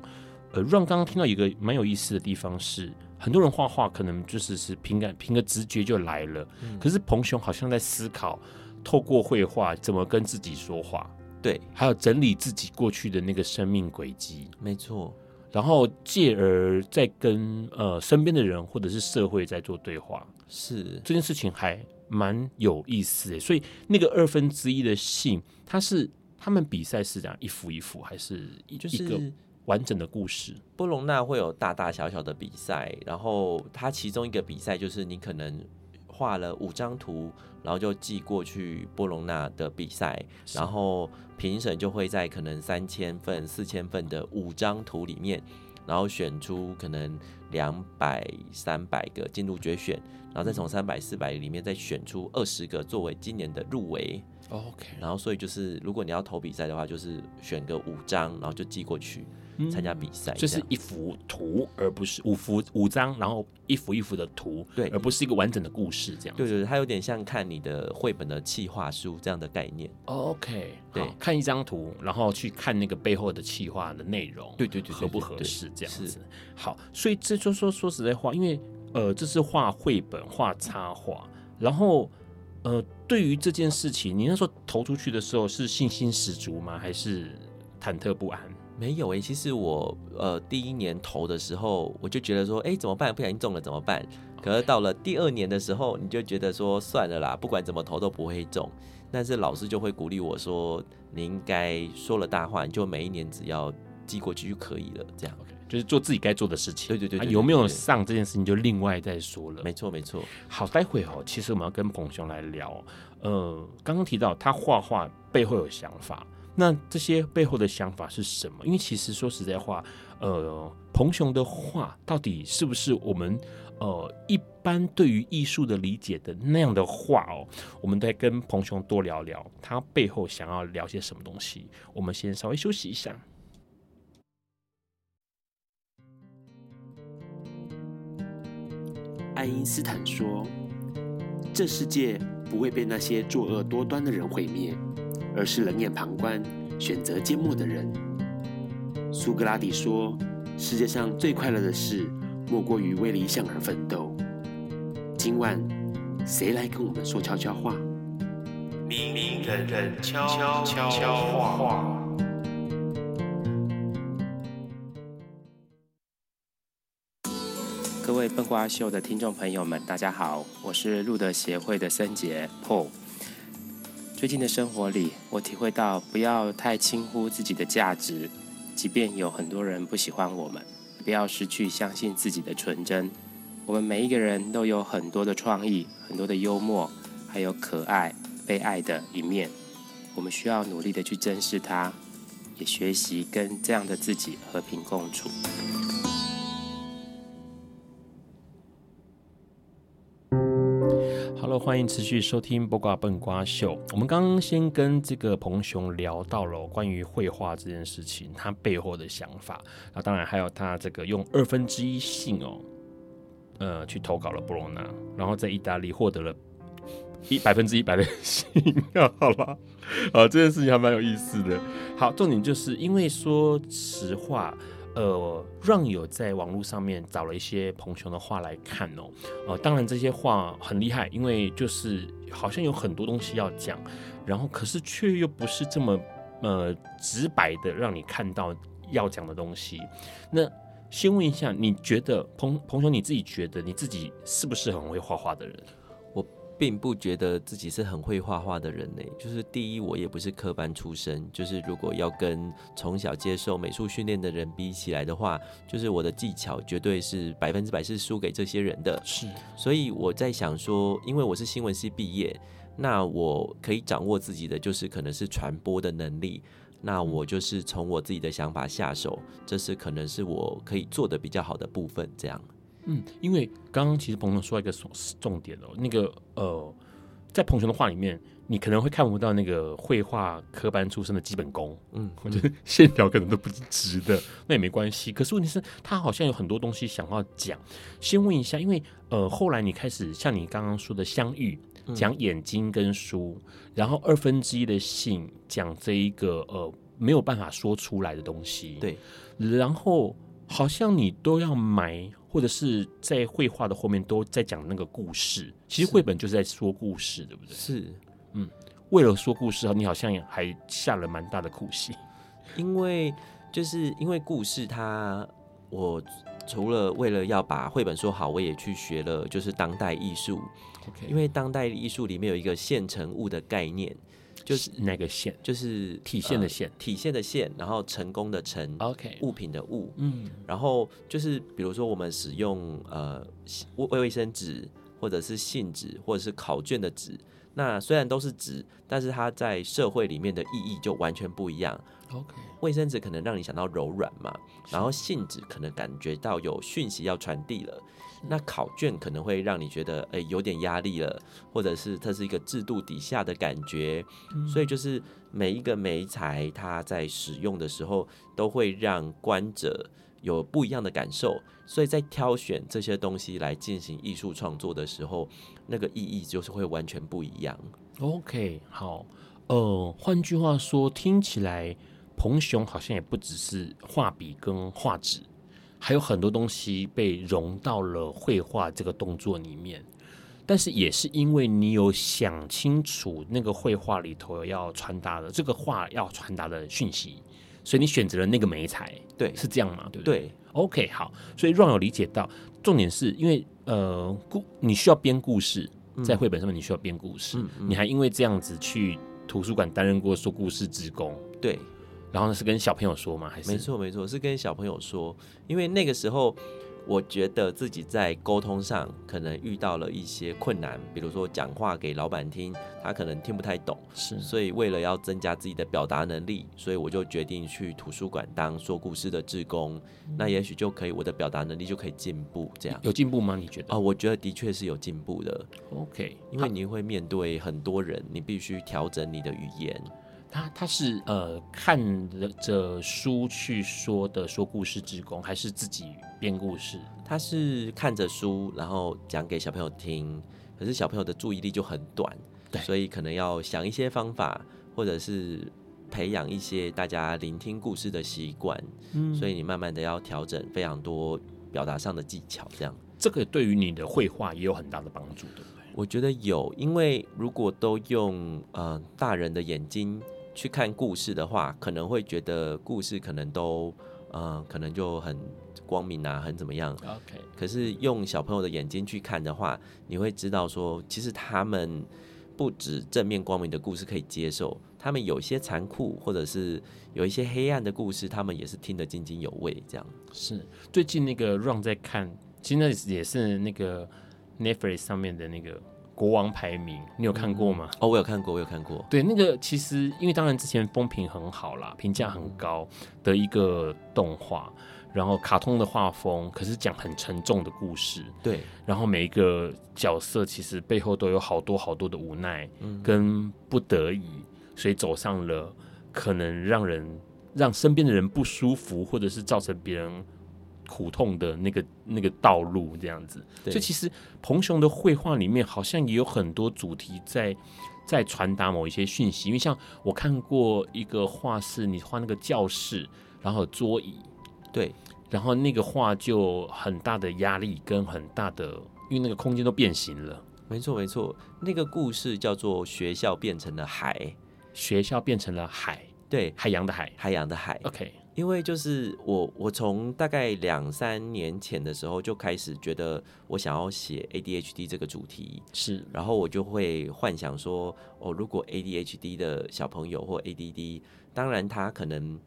呃，让刚刚听到一个蛮有意思的地方是，很多人画画可能就是是凭感凭个直觉就来了，嗯、可是彭雄好像在思考，透过绘画怎么跟自己说话，对，还有整理自己过去的那个生命轨迹，没错，然后继而再跟呃身边的人或者是社会在做对话，是。这件事情还。蛮有意思的，所以那个二分之一的信，它是他们比赛是这样一幅一幅，还是一个完整的故事？波隆纳会有大大小小的比赛，然后它其中一个比赛就是你可能画了五张图，然后就寄过去波隆纳的比赛，然后评审就会在可能三千份、四千份的五张图里面，然后选出可能两百、三百个进入决选。然后再从三百、四百里面再选出二十个作为今年的入围。OK。然后所以就是，如果你要投比赛的话，就是选个五张，然后就寄过去参加比赛。这、嗯就是一幅图，而不是五幅五张，然后一幅一幅的图，对，而不是一个完整的故事这样。对对对，它有点像看你的绘本的企划书这样的概念。OK。对，看一张图，然后去看那个背后的企划的内容，对对对，合不合适这样子。是。好，所以这就说说实在话，因为。呃，这是画绘本、画插画，然后，呃，对于这件事情，你那时候投出去的时候是信心十足吗？还是忐忑不安？没有诶、欸，其实我呃第一年投的时候，我就觉得说，哎，怎么办？不小心中了怎么办可是到了第二年的时候，你就觉得说，算了啦，不管怎么投都不会中。但是老师就会鼓励我说，你应该说了大话，你就每一年只要寄过去就可以了，这样。Okay. 就是做自己该做的事情。对对对，对，啊，有没有上这件事情就另外再说了。没错没错。好，待会哦，其实我们要跟彭雄来聊。呃，刚刚提到他画画背后有想法，那这些背后的想法是什么？因为其实说实在话，呃，彭雄的画到底是不是我们呃一般对于艺术的理解的那样的画哦？我们再跟彭雄多聊聊，他背后想要聊些什么东西。我们先稍微休息一下。爱因斯坦说：“这世界不会被那些作恶多端的人毁灭，而是冷眼旁观、选择缄默的人。”苏格拉底说：“世界上最快乐的事，莫过于为理想而奋斗。”今晚，谁来跟我们说悄悄话？明明人人悄悄话。各位笨瓜秀的听众朋友们，大家好，我是路德协会的森杰 Paul。最近的生活里，我体会到不要太轻忽自己的价值，即便有很多人不喜欢我们，不要失去相信自己的纯真。我们每一个人都有很多的创意，很多的幽默，还有可爱、被爱的一面。我们需要努力的去珍视它，也学习跟这样的自己和平共处。欢迎持续收听《卜卦笨瓜秀》。我们刚刚先跟这个彭雄聊到了关于绘画这件事情，他背后的想法。啊当然还有他这个用二分之一信哦，呃，去投稿了布隆纳，然后在意大利获得了一百分之一百的 信。好吧，好，这件事情还蛮有意思的。好，重点就是因为说实话。呃，让有在网络上面找了一些彭雄的话来看哦，呃，当然这些话很厉害，因为就是好像有很多东西要讲，然后可是却又不是这么呃直白的让你看到要讲的东西。那先问一下，你觉得彭彭雄你自己觉得你自己是不是很会画画的人？并不觉得自己是很会画画的人呢。就是第一，我也不是科班出身，就是如果要跟从小接受美术训练的人比起来的话，就是我的技巧绝对是百分之百是输给这些人的。是，所以我在想说，因为我是新闻系毕业，那我可以掌握自己的就是可能是传播的能力，那我就是从我自己的想法下手，这是可能是我可以做的比较好的部分，这样。嗯，因为刚刚其实彭雄说一个重点哦，那个呃，在彭雄的画里面，你可能会看不到那个绘画科班出身的基本功，嗯，我觉得线条可能都不是直的，那也没关系。可是问题是，他好像有很多东西想要讲。先问一下，因为呃，后来你开始像你刚刚说的相遇，讲眼睛跟书，嗯、然后二分之一的信讲这一个呃没有办法说出来的东西，对，然后好像你都要埋。或者是在绘画的后面都在讲那个故事，其实绘本就是在说故事，对不对？是，嗯，为了说故事，你好像还下了蛮大的苦心，因为就是因为故事它，我除了为了要把绘本说好，我也去学了就是当代艺术因为当代艺术里面有一个现成物的概念。就是那个线，就是体现的线，呃，体现的线，然后成功的成，OK，物品的物，嗯，然后就是比如说我们使用呃卫卫生纸，或者是信纸，或者是考卷的纸，那虽然都是纸，但是它在社会里面的意义就完全不一样。OK，卫生纸可能让你想到柔软嘛，然后信纸可能感觉到有讯息要传递了。那考卷可能会让你觉得，哎、欸，有点压力了，或者是它是一个制度底下的感觉，嗯、所以就是每一个媒材，它在使用的时候，都会让观者有不一样的感受，所以在挑选这些东西来进行艺术创作的时候，那个意义就是会完全不一样。OK，好，呃，换句话说，听起来彭雄好像也不只是画笔跟画纸。还有很多东西被融到了绘画这个动作里面，但是也是因为你有想清楚那个绘画里头要传达的这个画要传达的讯息，所以你选择了那个媒材，对，是这样吗？对不对？对，OK，好，所以 Ron 有理解到，重点是因为呃故你需要编故事，在绘本上面你需要编故事，你还因为这样子去图书馆担任过说故事职工，对。然后呢是跟小朋友说吗？还是？没错没错，是跟小朋友说，因为那个时候我觉得自己在沟通上可能遇到了一些困难，比如说讲话给老板听，他可能听不太懂，是。所以为了要增加自己的表达能力，所以我就决定去图书馆当说故事的志工，嗯、那也许就可以，我的表达能力就可以进步。这样有进步吗？你觉得？啊、哦，我觉得的确是有进步的。OK，因为你会面对很多人，你必须调整你的语言。他他是呃看着书去说的说故事志工，还是自己编故事？他是看着书，然后讲给小朋友听。可是小朋友的注意力就很短，对，所以可能要想一些方法，或者是培养一些大家聆听故事的习惯。嗯，所以你慢慢的要调整非常多表达上的技巧，这样。这个对于你的绘画也有很大的帮助，对不对？我觉得有，因为如果都用呃大人的眼睛。去看故事的话，可能会觉得故事可能都，嗯、呃，可能就很光明啊，很怎么样。OK。可是用小朋友的眼睛去看的话，你会知道说，其实他们不止正面光明的故事可以接受，他们有些残酷或者是有一些黑暗的故事，他们也是听得津津有味。这样。是。最近那个 Ron 在看，其实那也是那个 Netflix 上面的那个。国王排名，你有看过吗？哦，我有看过，我有看过。对，那个其实因为当然之前风评很好啦，评价很高的一个动画，然后卡通的画风，可是讲很沉重的故事。对，然后每一个角色其实背后都有好多好多的无奈跟不得已，所以走上了可能让人让身边的人不舒服，或者是造成别人。苦痛的那个那个道路这样子，所以其实彭雄的绘画里面好像也有很多主题在在传达某一些讯息。因为像我看过一个画是，你画那个教室，然后桌椅，对，然后那个画就很大的压力跟很大的，因为那个空间都变形了。没错没错，那个故事叫做学校变成了海，学校变成了海，对，海洋的海，海洋的海。OK。因为就是我，我从大概两三年前的时候就开始觉得我想要写 ADHD 这个主题，是，然后我就会幻想说，哦，如果 ADHD 的小朋友或 ADD，当然他可能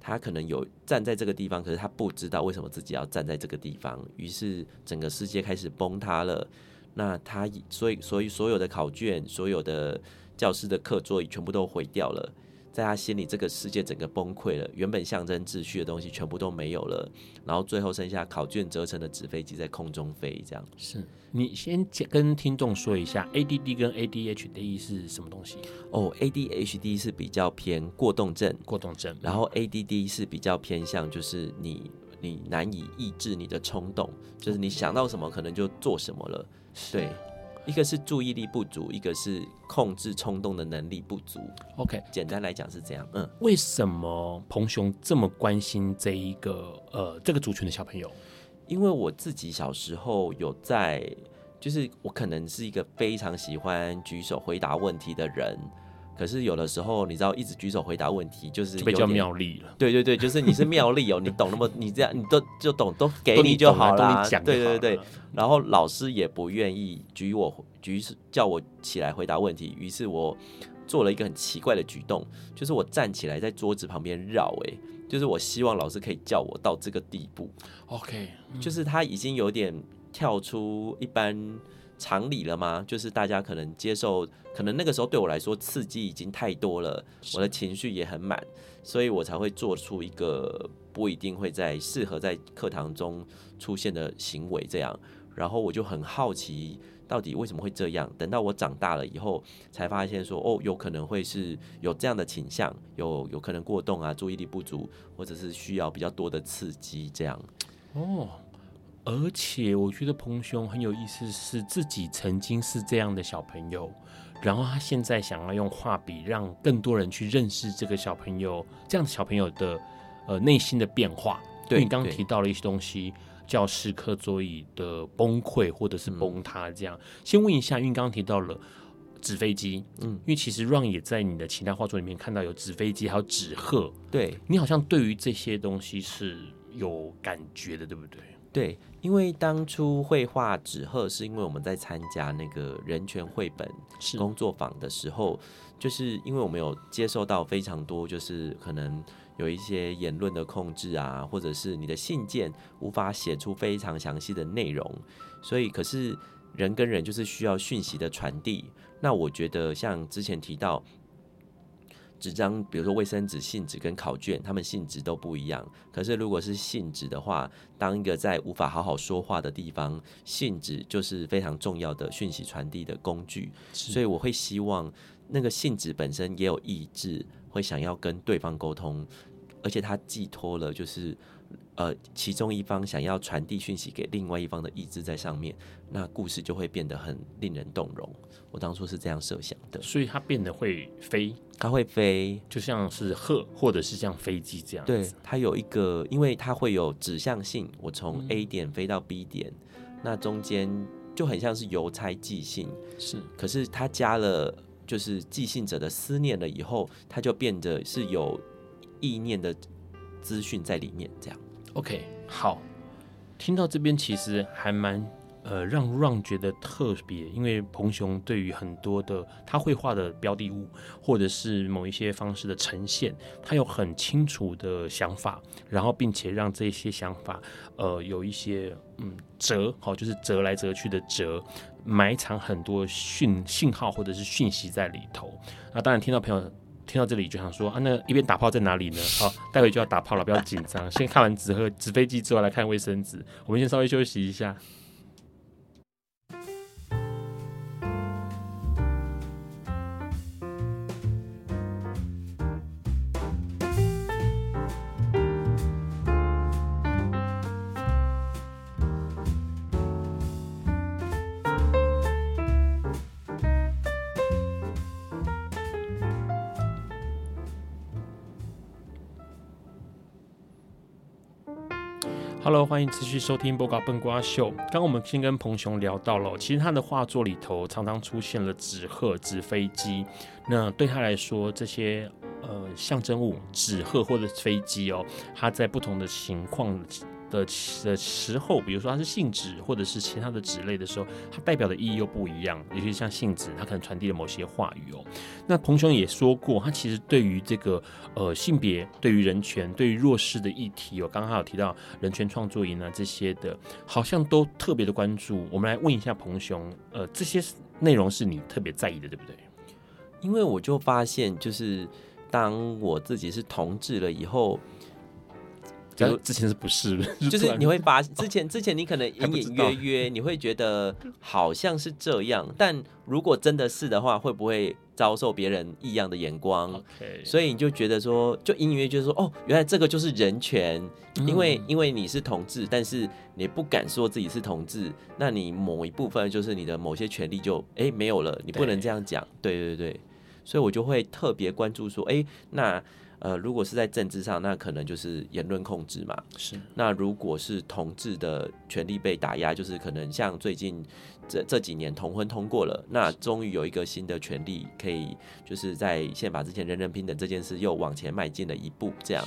他可能有站在这个地方，可是他不知道为什么自己要站在这个地方，于是整个世界开始崩塌了。那他所以所以所有的考卷、所有的教师的课桌椅全部都毁掉了。在他心里这个世界整个崩溃了，原本象征秩序的东西全部都没有了，然后最后剩下考卷折成的纸飞机在空中飞，这样。是你先跟听众说一下，ADD 跟 ADHD 是什么东西？哦，ADHD 是比较偏过动症，过动症，然后 ADD 是比较偏向就是你你难以抑制你的冲动，就是你想到什么可能就做什么了，对。一个是注意力不足，一个是控制冲动的能力不足。OK，简单来讲是这样。嗯，为什么彭雄这么关心这一个呃这个族群的小朋友？因为我自己小时候有在，就是我可能是一个非常喜欢举手回答问题的人。可是有的时候，你知道，一直举手回答问题，就是就被叫妙丽了。对对对，就是你是妙丽哦，你懂那么，你这样你都就懂，都给你就好了。对对对，然后老师也不愿意举我举叫我起来回答问题，于是我做了一个很奇怪的举动，就是我站起来在桌子旁边绕，哎，就是我希望老师可以叫我到这个地步。OK，就是他已经有点跳出一般。常理了吗？就是大家可能接受，可能那个时候对我来说刺激已经太多了，我的情绪也很满，所以我才会做出一个不一定会在适合在课堂中出现的行为。这样，然后我就很好奇，到底为什么会这样？等到我长大了以后，才发现说，哦，有可能会是有这样的倾向，有有可能过动啊，注意力不足，或者是需要比较多的刺激，这样。哦。而且我觉得彭雄很有意思，是自己曾经是这样的小朋友，然后他现在想要用画笔让更多人去认识这个小朋友，这样的小朋友的呃内心的变化。对，你刚刚提到了一些东西，叫时刻桌椅的崩溃或者是崩塌，这样。嗯、先问一下，因为刚刚提到了纸飞机，嗯，因为其实 Ron 也在你的其他画作里面看到有纸飞机，还有纸鹤，对，你好像对于这些东西是有感觉的，对不对？对，因为当初绘画纸鹤，是因为我们在参加那个人权绘本工作坊的时候，就是因为我们有接受到非常多，就是可能有一些言论的控制啊，或者是你的信件无法写出非常详细的内容，所以可是人跟人就是需要讯息的传递。那我觉得像之前提到。纸张，比如说卫生纸、信纸跟考卷，它们性质都不一样。可是如果是信纸的话，当一个在无法好好说话的地方，信纸就是非常重要的讯息传递的工具。所以我会希望那个信纸本身也有意志，会想要跟对方沟通，而且它寄托了就是。呃，其中一方想要传递讯息给另外一方的意志在上面，那故事就会变得很令人动容。我当初是这样设想的，所以它变得会飞，它会飞，就像是鹤，或者是像飞机这样。对，它有一个，因为它会有指向性，我从 A 点飞到 B 点，嗯、那中间就很像是邮差寄信，是。可是它加了就是寄信者的思念了以后，它就变得是有意念的资讯在里面，这样。OK，好，听到这边其实还蛮呃让让觉得特别，因为彭雄对于很多的他绘画的标的物或者是某一些方式的呈现，他有很清楚的想法，然后并且让这些想法呃有一些嗯折，好，就是折来折去的折，埋藏很多讯信号或者是讯息在里头。那当然听到朋友。听到这里就想说啊，那一边打炮在哪里呢？好，待会就要打炮了，不要紧张。先看完纸和纸飞机之后，来看卫生纸。我们先稍微休息一下。Hello，欢迎持续收听《波瓜笨瓜秀》。刚刚我们先跟彭雄聊到了，其实他的画作里头常常出现了纸鹤、纸飞机。那对他来说，这些呃象征物，纸鹤或者飞机哦，它在不同的情况。的的时候，比如说它是信纸或者是其他的纸类的时候，它代表的意义又不一样。尤其像信纸，它可能传递了某些话语哦。那彭雄也说过，他其实对于这个呃性别、对于人权、对于弱势的议题，我刚刚还有提到人权创作营啊这些的，好像都特别的关注。我们来问一下彭雄，呃，这些内容是你特别在意的，对不对？因为我就发现，就是当我自己是同志了以后。就之前是不是？就是你会 发之前之前你可能隐隐约约你会觉得好像是这样，但如果真的是的话，会不会遭受别人异样的眼光？Okay. 所以你就觉得说，就隐隐约约觉得说，哦，原来这个就是人权，因为因为你是同志，但是你不敢说自己是同志，那你某一部分就是你的某些权利就哎、欸、没有了，你不能这样讲。对对对，所以我就会特别关注说，哎、欸，那。呃，如果是在政治上，那可能就是言论控制嘛。是。那如果是同志的权利被打压，就是可能像最近这这几年同婚通过了，那终于有一个新的权利可以，就是在宪法之前人人平等这件事又往前迈进了一步，这样。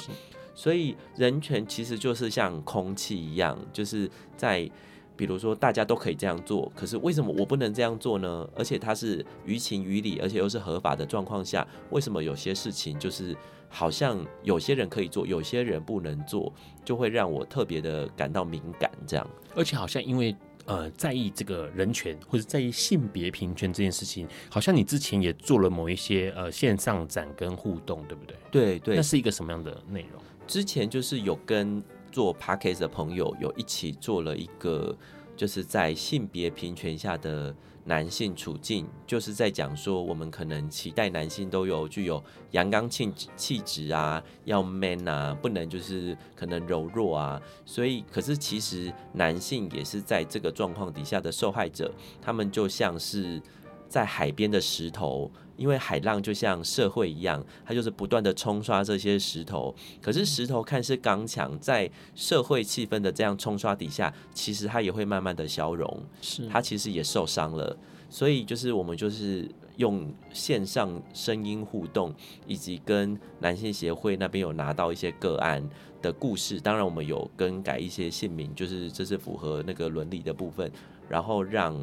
所以人权其实就是像空气一样，就是在比如说大家都可以这样做，可是为什么我不能这样做呢？而且它是于情于理，而且又是合法的状况下，为什么有些事情就是？好像有些人可以做，有些人不能做，就会让我特别的感到敏感。这样，而且好像因为呃在意这个人权或者在意性别平权这件事情，好像你之前也做了某一些呃线上展跟互动，对不对？对对，那是一个什么样的内容？之前就是有跟做 Podcast 的朋友有一起做了一个，就是在性别平权下的。男性处境就是在讲说，我们可能期待男性都有具有阳刚气气质啊，要 man 啊，不能就是可能柔弱啊。所以，可是其实男性也是在这个状况底下的受害者，他们就像是在海边的石头。因为海浪就像社会一样，它就是不断的冲刷这些石头。可是石头看似刚强，在社会气氛的这样冲刷底下，其实它也会慢慢的消融。是，它其实也受伤了。所以就是我们就是用线上声音互动，以及跟男性协会那边有拿到一些个案的故事。当然，我们有更改一些姓名，就是这是符合那个伦理的部分，然后让。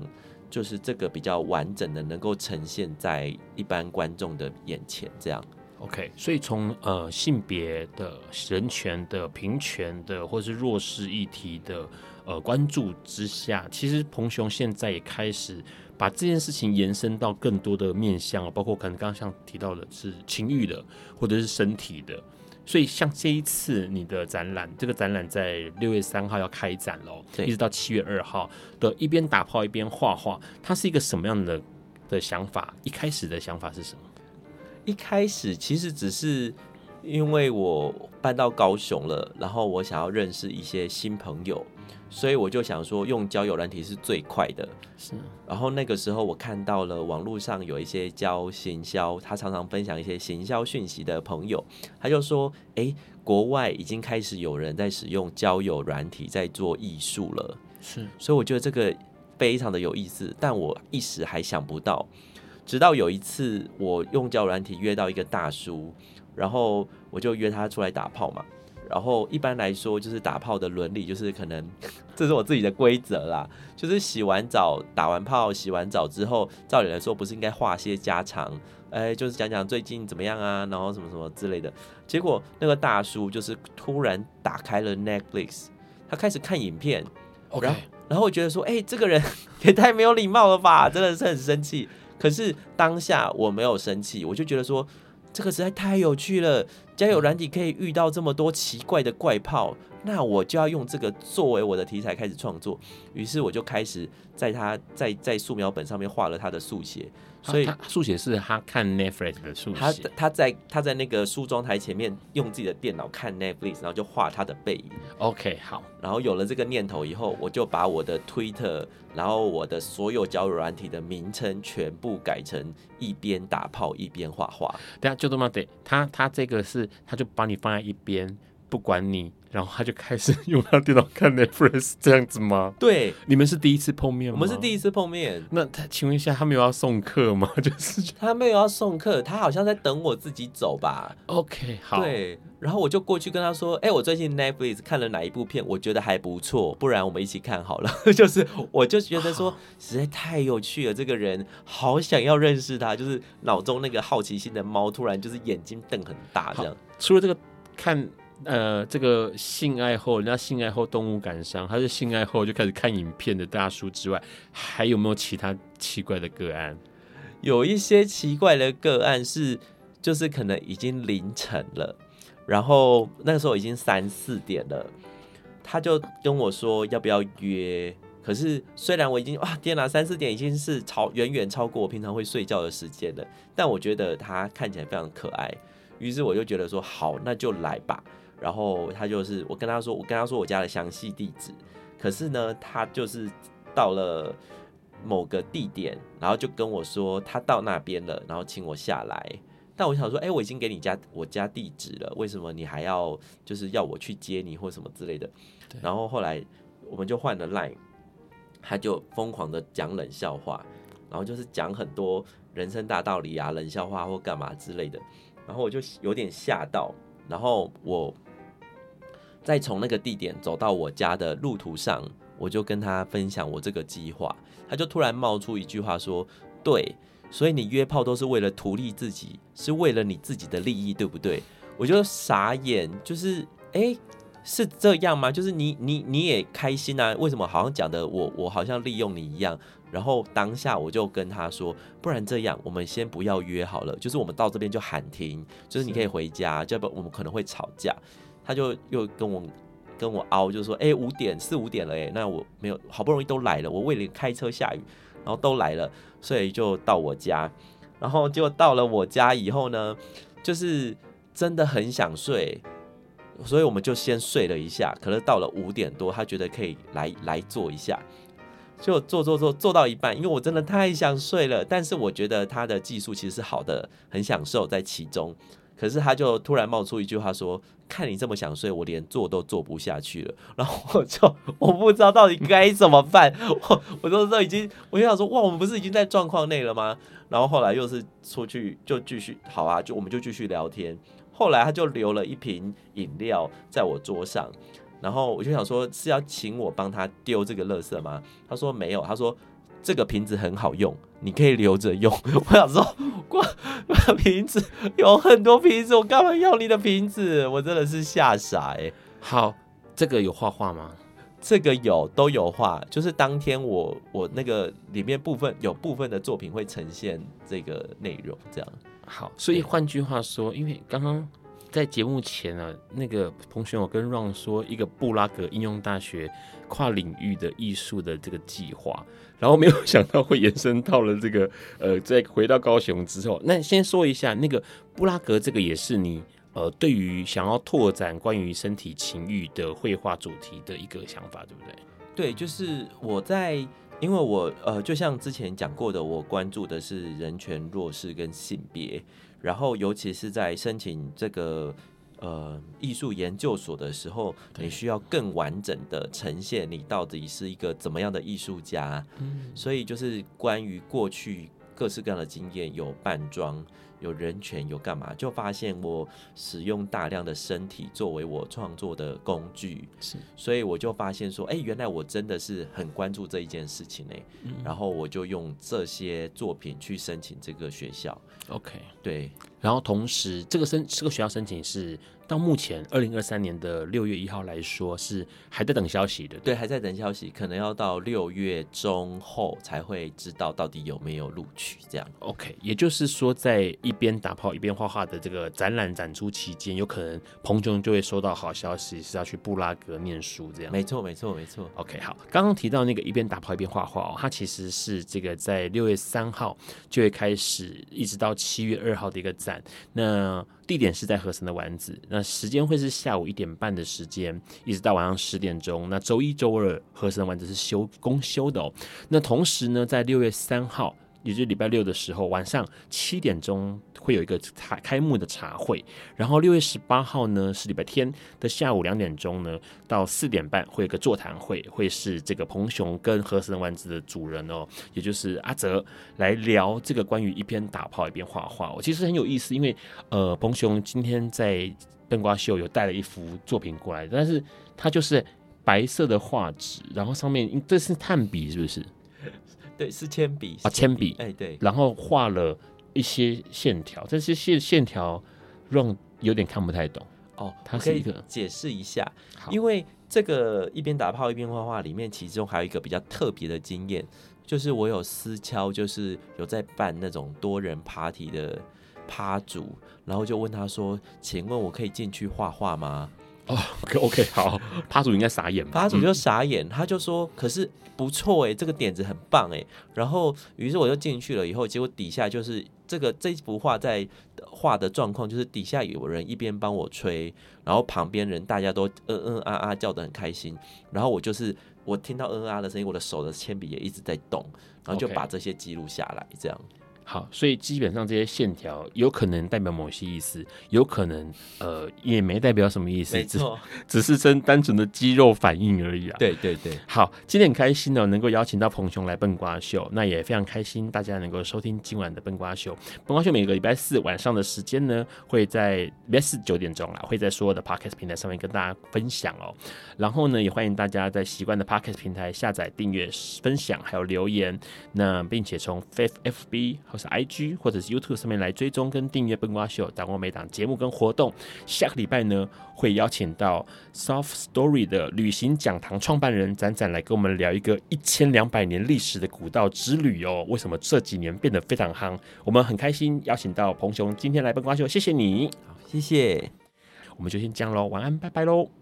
就是这个比较完整的，能够呈现在一般观众的眼前，这样。OK，所以从呃性别的、人权的、平权的，或是弱势议题的呃关注之下，其实彭雄现在也开始把这件事情延伸到更多的面向，包括可能刚刚像提到的是情欲的，或者是身体的。所以，像这一次你的展览，这个展览在六月三号要开展喽，一直到七月二号的一边打炮一边画画，它是一个什么样的的想法？一开始的想法是什么？一开始其实只是因为我搬到高雄了，然后我想要认识一些新朋友。所以我就想说，用交友软体是最快的。是。然后那个时候，我看到了网络上有一些教行销，他常常分享一些行销讯息的朋友，他就说：“诶，国外已经开始有人在使用交友软体在做艺术了。”是。所以我觉得这个非常的有意思，但我一时还想不到。直到有一次，我用交友软体约到一个大叔，然后我就约他出来打炮嘛。然后一般来说，就是打炮的伦理，就是可能 这是我自己的规则啦。就是洗完澡、打完炮、洗完澡之后，照理来说不是应该话些家常，哎，就是讲讲最近怎么样啊，然后什么什么之类的。结果那个大叔就是突然打开了 Netflix，他开始看影片。OK，然后，然后我觉得说，哎，这个人 也太没有礼貌了吧，真的是很生气。可是当下我没有生气，我就觉得说。这个实在太有趣了，交友软体可以遇到这么多奇怪的怪炮，那我就要用这个作为我的题材开始创作。于是我就开始在他在在素描本上面画了他的速写。所以速写是他看 Netflix 的速写。他他在他在那个梳妆台前面用自己的电脑看 Netflix，然后就画他的背影。OK，好。然后有了这个念头以后，我就把我的 Twitter，然后我的所有交友软体的名称全部改成一边打炮一边画画。等下就这么对，他他这个是他就把你放在一边。不管你，然后他就开始用他电脑看 Netflix 这样子吗？对，你们是第一次碰面吗？我们是第一次碰面。那他请问一下，他没有要送客吗？就是他没有要送客，他好像在等我自己走吧。OK，好。对，然后我就过去跟他说：“哎，我最近 Netflix 看了哪一部片？我觉得还不错，不然我们一起看好了。”就是，我就觉得说实在太有趣了，这个人好想要认识他，就是脑中那个好奇心的猫突然就是眼睛瞪很大这样。除了这个看。呃，这个性爱后，人家性爱后动物感伤，还是性爱后就开始看影片的大叔之外，还有没有其他奇怪的个案？有一些奇怪的个案是，就是可能已经凌晨了，然后那个时候已经三四点了，他就跟我说要不要约。可是虽然我已经哇天哪，三四点已经是超远远超过我平常会睡觉的时间了，但我觉得他看起来非常可爱，于是我就觉得说好，那就来吧。然后他就是我跟他说，我跟他说我家的详细地址，可是呢，他就是到了某个地点，然后就跟我说他到那边了，然后请我下来。但我想说，哎，我已经给你家我家地址了，为什么你还要就是要我去接你或什么之类的？然后后来我们就换了 line。他就疯狂的讲冷笑话，然后就是讲很多人生大道理啊，冷笑话或干嘛之类的，然后我就有点吓到，然后我再从那个地点走到我家的路途上，我就跟他分享我这个计划，他就突然冒出一句话说：“对，所以你约炮都是为了图利自己，是为了你自己的利益，对不对？”我就傻眼，就是哎。是这样吗？就是你你你也开心啊？为什么好像讲的我我好像利用你一样？然后当下我就跟他说，不然这样，我们先不要约好了，就是我们到这边就喊停，就是你可以回家，要不我们可能会吵架。他就又跟我跟我熬，就说，哎，五点四五点了，哎，那我没有，好不容易都来了，我为了开车下雨，然后都来了，所以就到我家，然后就到了我家以后呢，就是真的很想睡。所以我们就先睡了一下，可是到了五点多，他觉得可以来来做一下，就做做做做到一半，因为我真的太想睡了。但是我觉得他的技术其实是好的，很享受在其中。可是他就突然冒出一句话说：“看你这么想睡，我连坐都坐不下去了。”然后我就我不知道到底该怎么办。我我都都已经，我就想说：“哇，我们不是已经在状况内了吗？”然后后来又是出去就继续好啊，就我们就继续聊天。后来他就留了一瓶饮料在我桌上，然后我就想说是要请我帮他丢这个垃圾吗？他说没有，他说这个瓶子很好用，你可以留着用。我想说，哇，瓶子有很多瓶子，我干嘛要你的瓶子？我真的是吓傻哎。好，这个有画画吗？这个有，都有画，就是当天我我那个里面部分有部分的作品会呈现这个内容，这样。好，所以换句话说，因为刚刚在节目前呢、啊，那个同学我跟 Ron 说一个布拉格应用大学跨领域的艺术的这个计划，然后没有想到会延伸到了这个 呃，在回到高雄之后，那先说一下那个布拉格这个也是你呃对于想要拓展关于身体情欲的绘画主题的一个想法，对不对？对，就是我在。因为我呃，就像之前讲过的，我关注的是人权、弱势跟性别，然后尤其是在申请这个呃艺术研究所的时候，你需要更完整的呈现你到底是一个怎么样的艺术家。嗯，所以就是关于过去各式各样的经验，有扮装。有人权有干嘛？就发现我使用大量的身体作为我创作的工具，是，所以我就发现说，哎、欸，原来我真的是很关注这一件事情呢。嗯、然后我就用这些作品去申请这个学校。OK，对。然后同时，这个申这个学校申请是。到目前二零二三年的六月一号来说，是还在等消息的。对，还在等消息，可能要到六月中后才会知道到底有没有录取。这样，OK，也就是说，在一边打炮一边画画的这个展览展出期间，有可能彭炯就会收到好消息，是要去布拉格念书。这样，没错，没错，没错。OK，好，刚刚提到那个一边打炮一边画画哦，它其实是这个在六月三号就会开始，一直到七月二号的一个展。那地点是在河神的丸子，那时间会是下午一点半的时间，一直到晚上十点钟。那周一、周二河神的丸子是休公休的哦。那同时呢，在六月三号。也就是礼拜六的时候，晚上七点钟会有一个开开幕的茶会，然后六月十八号呢是礼拜天的下午两点钟呢到四点半会有个座谈会，会是这个彭雄跟和神丸子的主人哦，也就是阿泽来聊这个关于一边打炮一边画画，我其实很有意思，因为呃彭雄今天在灯瓜秀有带了一幅作品过来，但是它就是白色的画纸，然后上面这是炭笔是不是？对，是铅笔啊，铅笔，哎，对，然后画了一些线条，这些线线条让有点看不太懂哦。它是一个解释一下，因为这个一边打炮一边画画里面，其中还有一个比较特别的经验，就是我有私敲，就是有在办那种多人 party 的趴主，然后就问他说：“请问我可以进去画画吗？”哦，OK，好，趴主应该傻眼吧？趴主就傻眼，他就说：“可是不错哎，这个点子很棒哎。”然后，于是我就进去了，以后结果底下就是这个这幅画在画的状况，就是底下有人一边帮我吹，然后旁边人大家都嗯嗯啊啊叫的很开心，然后我就是我听到嗯嗯啊的声音，我的手的铅笔也一直在动，然后就把这些记录下来，这样。好，所以基本上这些线条有可能代表某些意思，有可能呃也没代表什么意思，没错，只是真单纯的肌肉反应而已啊。对对对，好，今天很开心哦，能够邀请到彭雄来笨瓜秀，那也非常开心大家能够收听今晚的笨瓜秀。笨瓜秀每个礼拜四晚上的时间呢，会在礼拜四九点钟啦，会在所有的 Podcast 平台上面跟大家分享哦。然后呢，也欢迎大家在习惯的 Podcast 平台下载、订阅、分享，还有留言，那并且从 FB 或是 IG 或者是 YouTube 上面来追踪跟订阅笨瓜秀，掌握每档节目跟活动。下个礼拜呢，会邀请到 Soft Story 的旅行讲堂创办人展展来跟我们聊一个一千两百年历史的古道之旅哦。为什么这几年变得非常夯？我们很开心邀请到彭雄今天来笨瓜秀，谢谢你，好，谢谢。我们就先这样喽，晚安，拜拜喽。